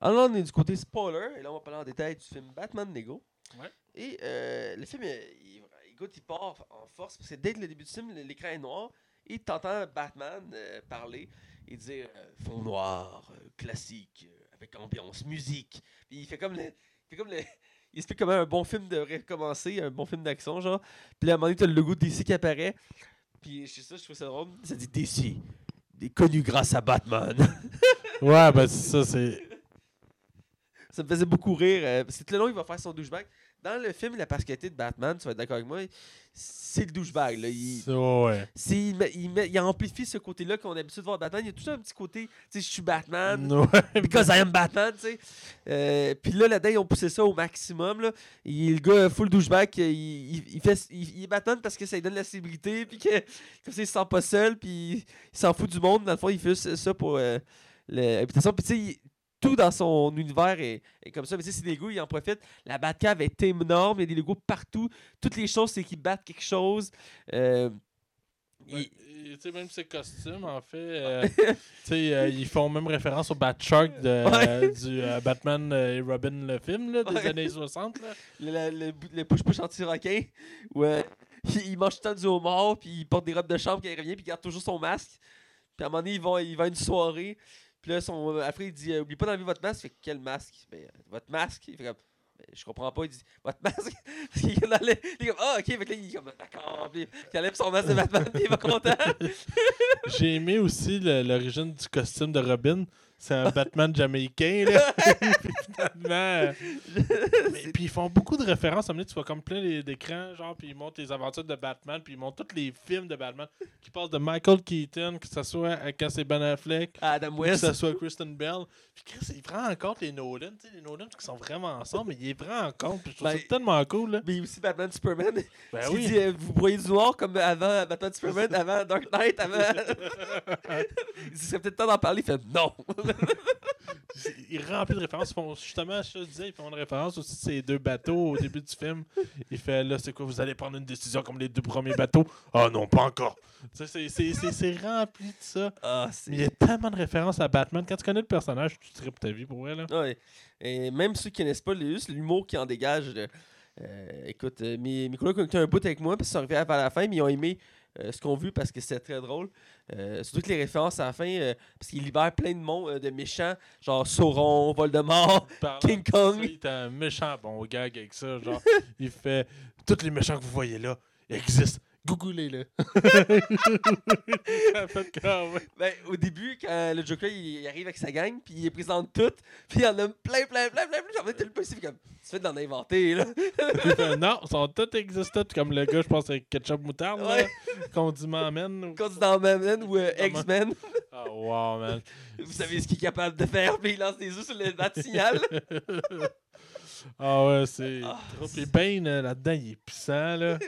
Alors là, on est du côté spoiler, et là, on va parler en détail du film Batman Lego. Ouais. Et euh, le film, euh, il, écoute, il part en force, parce que dès le début du film, l'écran est noir, et t'entends Batman euh, parler et dire euh, fond noir, euh, classique, euh, avec ambiance, musique. Puis il fait comme. le- fait comme le- il explique comment un bon film devrait commencer, un bon film d'action, genre. Puis là, à un moment donné, t'as le logo de DC qui apparaît. Puis je sais ça, je trouve ça drôle. Ça dit DC. Des connus grâce à Batman. Ouais, ben c'est ça, c'est. ça me faisait beaucoup rire. euh, parce que tout le long, il va faire son douchebag. Dans le film, la particularité de Batman, tu vas être d'accord avec moi, c'est le douchebag. Là. Il, Ouais. il, il, met- il amplifie ce côté-là qu'on a l'habitude de voir Batman. Il y a tout un petit côté, tu sais, je suis Batman. Ouais. Because I am Batman, tu sais. Euh, Puis là, là-dedans, ils ont poussé ça au maximum. Là. Il, le gars, full douchebag, il, il, il fait, il, est Batman parce que ça lui donne la célébrité, puis que comme ça, il se sent pas seul, puis il s'en fout du monde. Dans le fond, il fait ça pour euh, l'habitation. Puis tu sais, tout dans son univers est, est comme ça. Mais tu sais, c'est des Lego, il en profite. La Batcave est énorme, il y a des Legos partout. Toutes les choses, c'est qu'ils battent quelque chose. Euh, il- Ouais, sais, même ses costumes, en fait, euh, euh, ils font même référence au Batshark de, Ouais. euh, du Batman et Robin, le film là, des Ouais. années 60. Là. le, push-push anti-requin, où euh, il, il mange tout le temps du homard, puis il porte des robes de chambre quand il revient, puis il garde toujours son masque. Puis à un moment donné, il va, il va à une soirée, puis là, son, euh, après, il dit euh, Oublie pas d'enlever votre masque. Il fait Quel masque? Ben, Votre masque. Il fait comme Ben, Je comprends pas. Il dit Votre masque? Dans le- il est comme Ah, ok. Fait que là, il est comme D'accord. Puis il enlève son masque de Batman, puis il va content. J'ai aimé aussi l'origine du costume de Robin. C'est un Batman jamaïcain, là. Puis finalement, mais- puis ils font beaucoup de références. À un moment tu vois comme plein d'écrans, genre, puis ils montrent les aventures de Batman, puis ils montrent tous les films de Batman qui passent de Michael Keaton, que ce soit quand c'est Ben Affleck, Adam que West. ce soit Kristen Bell. Puis Chris, il prend en compte les Nolan, tu sais, les Nolan qui sont vraiment ensemble, mais il les prend en compte, puis je trouve Ben, ça tellement cool, là. Mais aussi Batman Superman. Ben oui. dit, euh, vous voyez du noir comme avant Batman Superman, avant Dark Knight, avant. il serait peut-être temps d'en parler. Il fait non. Il remplit de références. Ils font, justement, je te disais, ils font une référence aussi de ces deux bateaux au début du film. Il fait là, c'est quoi, vous allez prendre une décision comme les deux premiers bateaux? Ah non, pas encore. C'est- rempli de ça. Ah, il y a tellement de références à Batman. Quand tu connais le personnage, tu tripes ta vie pour elle. Là. Ouais. Et même ceux qui connaissent pas juste l'humour qui en dégage. Euh, écoute, mes, mes collègues ont été un bout avec moi, qu'ils sont arrivés à la fin, mais ils ont aimé euh, ce qu'on a vu parce que c'était très drôle. Euh, surtout que les références à la fin, euh, parce qu'ils libèrent plein de monde, euh, de méchants, genre Sauron, Voldemort, Parlant King ça, Kong. il est un méchant bon gag avec ça. Genre, il fait Tous les méchants que vous voyez là existent. Googlez-le. Ben, au début, quand le Joker il, arrive avec sa gang, puis il les présente toutes, puis il y en a plein, plein, plein, plein, plein. J'en ai le possible, comme, tu fais d'en inventer, là. Fait, non, ils sont tous existants. Comme le gars, je pense, avec ketchup moutarde, là, Ouais. condiment men. ou- dans Man ou euh, X-Men, Ah, wow, man. vous savez ce qu'il est capable de faire, puis il lance des œufs sur le bat signal. Ah ouais, c'est Ah, trop. Euh, là-dedans, il est puissant, là.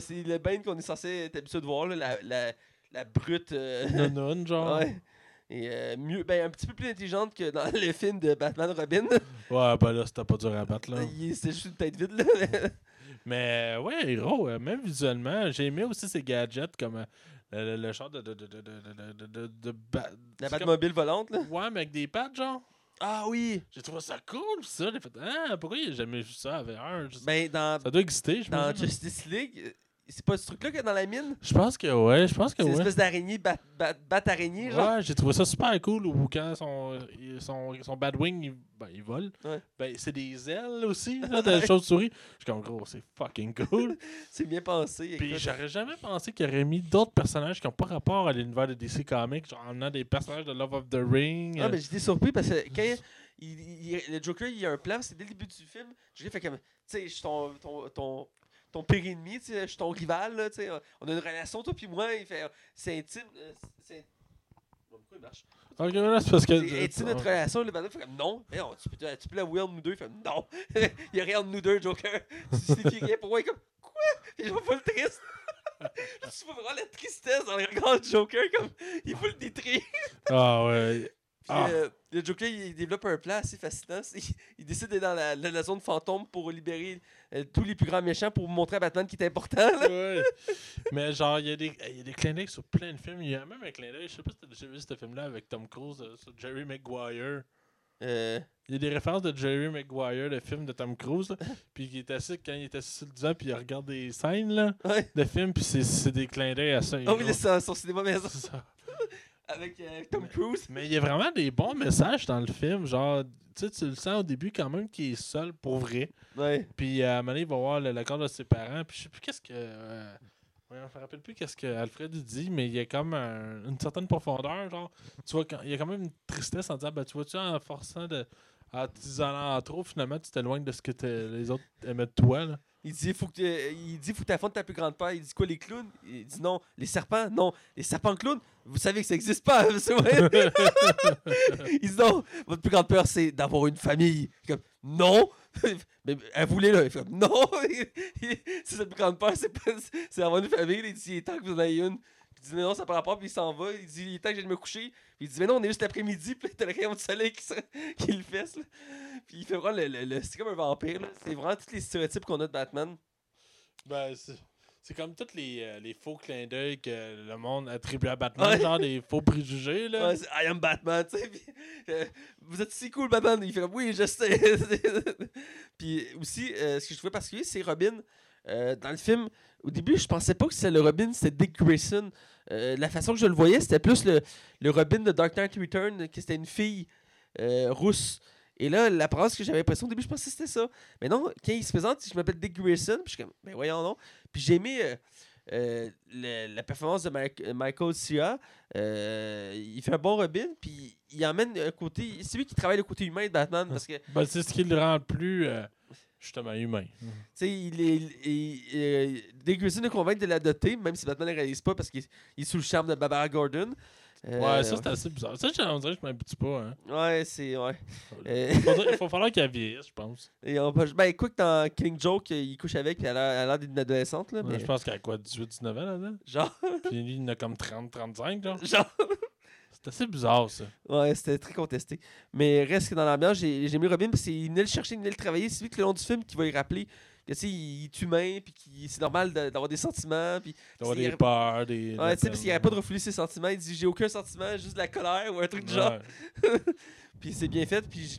C'est le Bane qu'on est censé être habitué de voir, là, la, la, la brute. euh, Non, genre. Ouais, ouais. Et euh, mieux, ben, un petit peu plus intelligente que dans le film de Batman Robin. ben là, c'était pas dur à battre, là. Il- C'est juste une tête vide, là. Mais ouais, euh, même visuellement, j'ai aimé aussi ses gadgets comme euh, le, le, le genre de. de, de, de, de, de, de, de, de ba- La Batmobile volante, là. Ouais, mais avec des pattes, genre. Ah oui! J'ai trouvé ça cool, ça. J'ai fait, ah, pourquoi il a jamais vu ça avec un? Ben, dans, Ça doit exister, je dans. Justice League, c'est pas ce truc-là a dans la mine? Je pense que ouais, je pense que C'est une espèce d'araignée, bat, bat, bat-araignée, genre? Ouais, j'ai trouvé ça super cool où quand son, son, son Batwing il, ben, il vole, Ouais. ben, c'est des ailes aussi, là, de chauve-souris. Je suis comme gros, c'est fucking cool. C'est bien pensé. Puis j'aurais jamais pensé qu'il aurait mis d'autres personnages qui n'ont pas rapport à l'univers de DC Comics, genre en amenant des personnages de Love of the Ring. Ah, euh, mais j'étais surpris parce que quand il, il- le Joker, il y a un plan, c'est dès le début du film. Joker fait comme, tu sais, je suis ton, ton, ton, ton pire ennemi, tu sais, je suis ton rival, là, tu sais. On a une relation, toi puis moi. Il fait, c'est intime. euh, C'est. Pourquoi il marche? ok, voilà, c'est parce que. Notre relation, le bandit fait comme non. Mais non, tu peux, tu peux l'avouer entre nous deux. Il fait non. il y a rien entre nous deux, Joker. Tu signifies rien pour moi. Il est comme quoi? Et je vois pas le triste. tu vois vraiment la tristesse dans le regard du Joker, comme il faut le détruire. Ah ouais. Ah. euh, le Joker, il développe un plan assez fascinant. Il, décide d'aller dans la, la- la zone fantôme pour libérer euh, tous les plus grands méchants pour montrer à Batman qu'il est important. Ouais. Mais genre, il y, a des- il y a des clins d'œil sur plein de films. Il y a même un clin d'œil, je sais pas si t'as déjà vu ce film-là avec Tom Cruise euh, sur Jerry Maguire. Euh, Il y a des références de Jerry Maguire, le film de Tom Cruise. puis il est assis, quand il est assis sur le divan, puis il regarde des scènes là, ouais. de films, puis c'est- des clins d'œil à ça. Ah oui, c'est son cinéma maison. C'est ça. avec euh, Tom Cruise. Mais il y a vraiment des bons messages dans le film. Genre, tu sais, tu le sens au début quand même qu'il est seul pour vrai. Ouais. Puis à un moment donné, il va voir le- l'accord de ses parents. Puis je sais plus qu'est-ce que. euh, ouais, je me rappelle plus qu'est-ce que Alfred dit, mais il y a comme un- une certaine profondeur. Genre, tu vois, quand- il y a quand même une tristesse en disant, ben, tu vois-tu, en forçant de. En t'isolant en trop, finalement, tu t'éloignes de ce que les autres aimaient de toi. Là. Il dit, faut que, il dit, faut que t'affrontes ta plus grande peur. Il dit quoi, les clowns? Il dit non. Les serpents? Non. Les serpents clowns? Vous savez que ça n'existe pas, c'est vrai Il dit non. Votre plus grande peur, c'est d'avoir une famille. Il est comme, non Mais elle voulait, là. Il fait comme, non C'est sa plus grande peur, c'est pas- c'est d'avoir une famille. Il dit, il est temps que vous en ayez une. Il dit, non, ça par rapport, puis il s'en va. Il dit, il est temps que j'aille me coucher. Puis il dit, mais non, on est juste l'après-midi, puis t'as le rayon de soleil qui, qui le fesse, là. Puis il fait vraiment le. le- le- c'est comme un vampire, là. C'est vraiment tous les stéréotypes qu'on a de Batman. Ben, c'est. C'est comme tous les, euh, les faux clins d'œil que le monde attribue à Batman, Ouais. genre des faux préjugés. Là. Ouais, I am Batman, tu sais. euh, vous êtes si cool, Batman. Il fait comme, oui, je sais. puis aussi, euh, ce que je trouvais particulier, c'est Robin. Dans le film, au début, je pensais pas que c'était le Robin, c'était Dick Grayson. Euh, la façon que je le voyais, c'était plus le, le Robin de Dark Knight Return, que c'était une fille euh, rousse. Et là, l'apparence que j'avais l'impression au début, je pensais que c'était ça. Mais non, quand il se présente, je m'appelle Dick Grayson, puis je suis comme, ben voyons non. Puis j'ai aimé euh, la performance de Michael. Euh, il fait un bon Robin, puis il emmène un côté. C'est lui qui travaille le côté humain de Batman, parce que, Ben, c'est ce qui le rend plus justement humain. sais, il est. il- euh, Dick Grayson est convaincu de l'adopter, même si Batman ne réalise pas, parce qu'il il est sous le charme de Barbara Gordon. Euh, Ouais, ça c'est assez bizarre. Ça, on dirait que je m'habitue pas. Hein. Ouais, c'est. Ouais. Euh, Il faut falloir qu'elle vieillisse, je pense. et on peut- ben, écoute, dans Killing Joke, il couche avec, puis elle a elle a l'air d'une adolescente, là. Ouais, Mais... Je pense qu'elle a quoi, 18-19 ans là-dedans? Genre. Puis lui, il en a comme 30-35, genre. Genre. C'est assez bizarre, ça. Ouais, c'était très contesté. Mais reste que dans l'ambiance, j'ai j'ai aimé Robin parce qu'il venait le chercher, il venait le travailler. C'est lui que le long du film qui va y rappeler que tu sais, il est humain, puis qu'il- c'est normal de- d'avoir des sentiments. Puis, D'avoir des peurs, des. ouais, tu sais, parce qu'il n'arrête pas de refouler ses sentiments. Il dit J'ai aucun sentiment, juste de la colère ou un truc du genre. Ouais. Puis c'est bien fait. Puis j-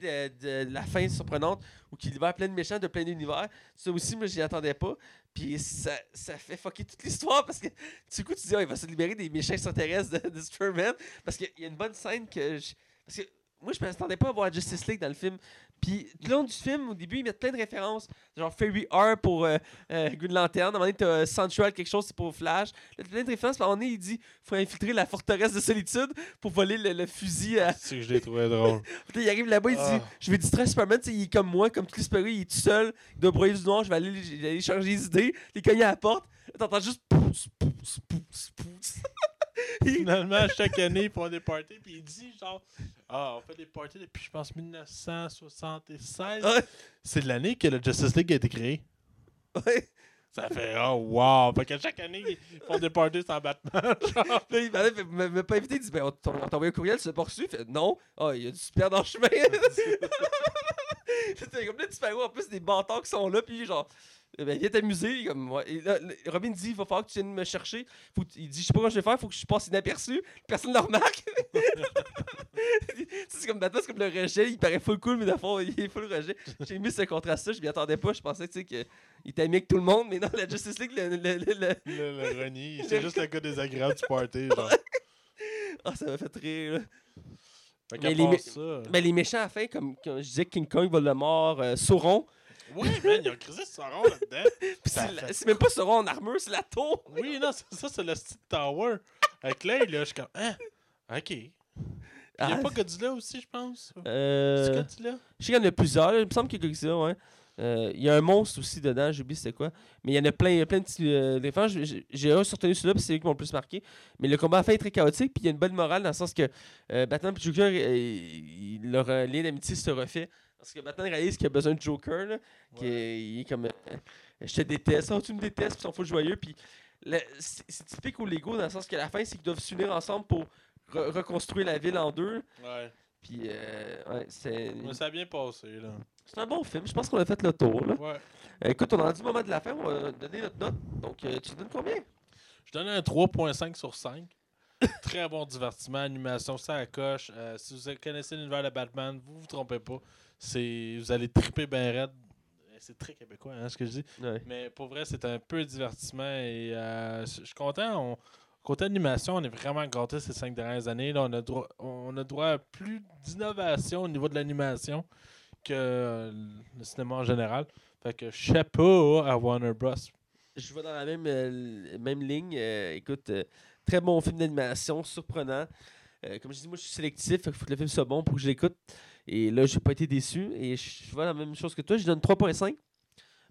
de, de la fin surprenante où qu'il libère plein de méchants de plein d'univers. Ça aussi, moi, j'y attendais pas. Puis ça, ça fait fucker toute l'histoire parce que du coup, tu dis, Ah, il va se libérer des méchants extraterrestres de, de Superman. Parce qu'il y a une bonne scène que. je- parce que moi, je m'attendais pas à voir Justice League dans le film. Puis tout le long du film, au début, ils mettent plein de références. Genre Fairy R pour euh, euh, Green Lantern. À un moment donné, t'as Central, quelque chose, c'est pour Flash. Là, t'as plein de références. Puis à un moment donné, il dit faut infiltrer la forteresse de solitude pour voler le, le fusil à, C'est que je l'ai trouvé drôle. puis il arrive là-bas, il dit Ah. Je vais distraire Superman, tu sais, il est comme moi, comme les super il est tout seul, il doit broyer du noir, je vais aller, je vais aller changer les idées. Les cogner à la porte, là, t'entends juste pouce, pouce, pouce, pouce. Finalement, chaque année, ils font des parties, puis il dit genre, ah, on fait des parties depuis, je pense, 1976. Ouais, C'est l'année que le Justice League a été créé. ouais. Ça fait, oh, wow. Fait que chaque année, ils font des parties sans Batman. genre. Là, il m'a- pas invité, il dit Ben, on t'a envoyé un courriel, l'as pas reçu Il fait Non, ah, il y a du super dans le chemin. C'était comme là, tu fais en plus des bâtards qui sont là, puis genre. Eh Ben, viens t'amuser. il est Comme, ouais. Et là, le- Robin dit il va falloir que tu viennes me chercher. Faut il dit Je sais pas quoi je vais faire, faut que je passe inaperçu. Personne ne le remarque. c'est comme c'est comme le rejet. Il paraît full cool, mais dans fond, il est full rejet. J'ai aimé ce contraste-là. Je m'y attendais pas. Je pensais tu sais, qu'il était ami avec tout le monde, mais non, la Justice League, le- le- le- le, Le, le renie, c'est juste le gars désagréable du party. Genre. Ah, ça m'a fait rire. Là. Fait Mais les part mé- ça. Ben, les méchants à la fin, comme, comme je disais, King Kong, Voldemort, euh, Sauron. Oui, man, ils ont crisé rond là-dedans. C'est fait- c'est même pas Sauron en armure, c'est la tour. Oui, non, c'est- ça, c'est le style tower. Avec l'œil, là, je suis comme, hein, ok. Il n'y a Ah, pas Godzilla aussi, je pense? C'est euh, Godzilla? je sais qu'il y en a plusieurs. là. Il me semble qu'il y a Godzilla, ouais. Euh, Il y a un monstre aussi dedans, j'ai oublié c'était quoi. Mais il y en a plein, il y a plein de petits euh, défenses. J'ai- un surtenu celui-là, puis c'est lui qui m'a le plus marqué. Mais le combat à fin est très chaotique, puis il y a une bonne morale dans le sens que euh, Batman et Joker, leur lien d'amitié se refait. Parce que Batman réalise qu'il a besoin de Joker, là, qui est, il est comme euh, je te déteste, oh, tu me détestes, puis ils sont fous joyeux. Puis c'est typique au Lego dans le sens qu'à la fin, c'est qu'ils doivent s'unir ensemble pour re- reconstruire la ville en deux. Ouais. Puis euh, ouais, c'est Mais ça a bien passé, là. c'est un bon film. Je pense qu'on a fait le tour. Là. Ouais. Euh, écoute, on a rendu le moment de la fin. On va donner notre note. Donc, euh, tu donnes combien? Je donne un 3.5 sur 5. Très bon divertissement, animation, ça à coche. Si vous connaissez l'univers de Batman, vous vous trompez pas. C'est, vous allez triper bien raide. Euh, C'est très québécois, hein, ce que je dis. ouais. Mais pour vrai, c'est un peu divertissement et euh, je suis content on- côté animation, on est vraiment gâtés ces cinq dernières années. Là, on, a droit, on a droit à plus d'innovation au niveau de l'animation que le cinéma en général. Fait que chapeau à Warner Bros. Je vais dans la même, euh, même ligne. Euh, écoute, euh, très bon film d'animation, surprenant. Comme je dis, moi, je suis sélectif. Il faut que le film soit bon pour que je l'écoute. Et là, j'ai pas été déçu. Et je vois la même chose que toi. Je donne 3.5.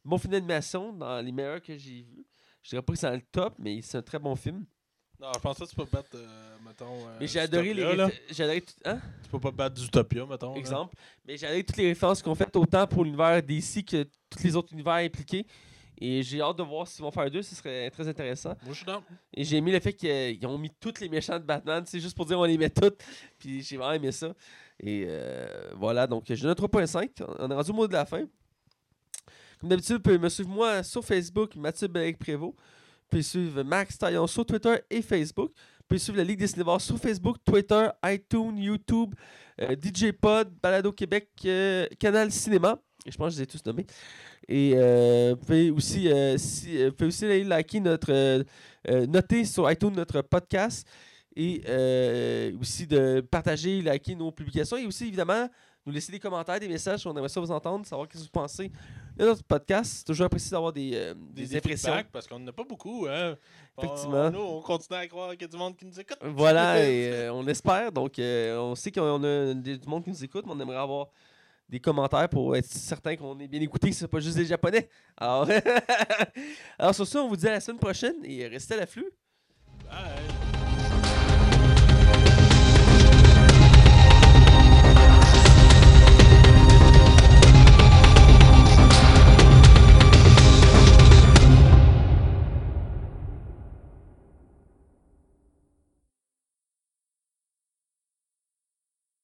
Bon film d'animation dans les meilleurs que j'ai vus. Je dirais pas que c'est dans le top, mais c'est un très bon film. Non, je pense pas que tu peux battre, euh, mettons. euh, Mais j'ai adoré les. J'ai adoré tout- hein? Tu peux pas battre Zootopia, mettons. là. exemple. Mais j'ai adoré toutes les références qu'on fait autant pour l'univers DC que tous les autres univers impliqués. Et j'ai hâte de voir s'ils vont faire deux, ce serait très intéressant. Moi, je suis dans. Et j'ai aimé le fait qu'ils ont mis tous les méchants de Batman, c'est juste pour dire on les met toutes. Puis j'ai vraiment aimé ça. Et euh, voilà, donc donne un 3.5. On est rendu au mot de la fin. Comme d'habitude, vous pouvez me suivre moi sur Facebook, Mathieu Bellec Prévost. Vous pouvez suivre Max Taillon sur Twitter et Facebook. Vous pouvez suivre la Ligue des cinémas sur Facebook, Twitter, iTunes, YouTube, euh, DJ Pod, Balado Québec, euh, Canal Cinéma. Je pense que je les ai tous nommés. Et vous pouvez aussi, si- vous pouvez aussi liker notre, noter sur iTunes notre podcast et euh, aussi de partager, liker nos publications et aussi évidemment nous laisser des commentaires, des messages. On aimerait ça vous entendre, savoir ce que vous pensez de notre podcast. C'est toujours apprécié d'avoir des, euh, des, Des, impressions. parce qu'on n'a pas beaucoup. Hein. On- Effectivement. nous, on continue à croire qu'il y a du monde qui nous écoute. Voilà, et euh, on espère. Donc, euh, on sait qu'on a du monde qui nous écoute, mais on aimerait avoir des commentaires pour être certain qu'on est bien écouté, que ce pas juste des Japonais. Alors, Alors sur ça, on vous dit à la semaine prochaine et restez à l'afflux. Bye.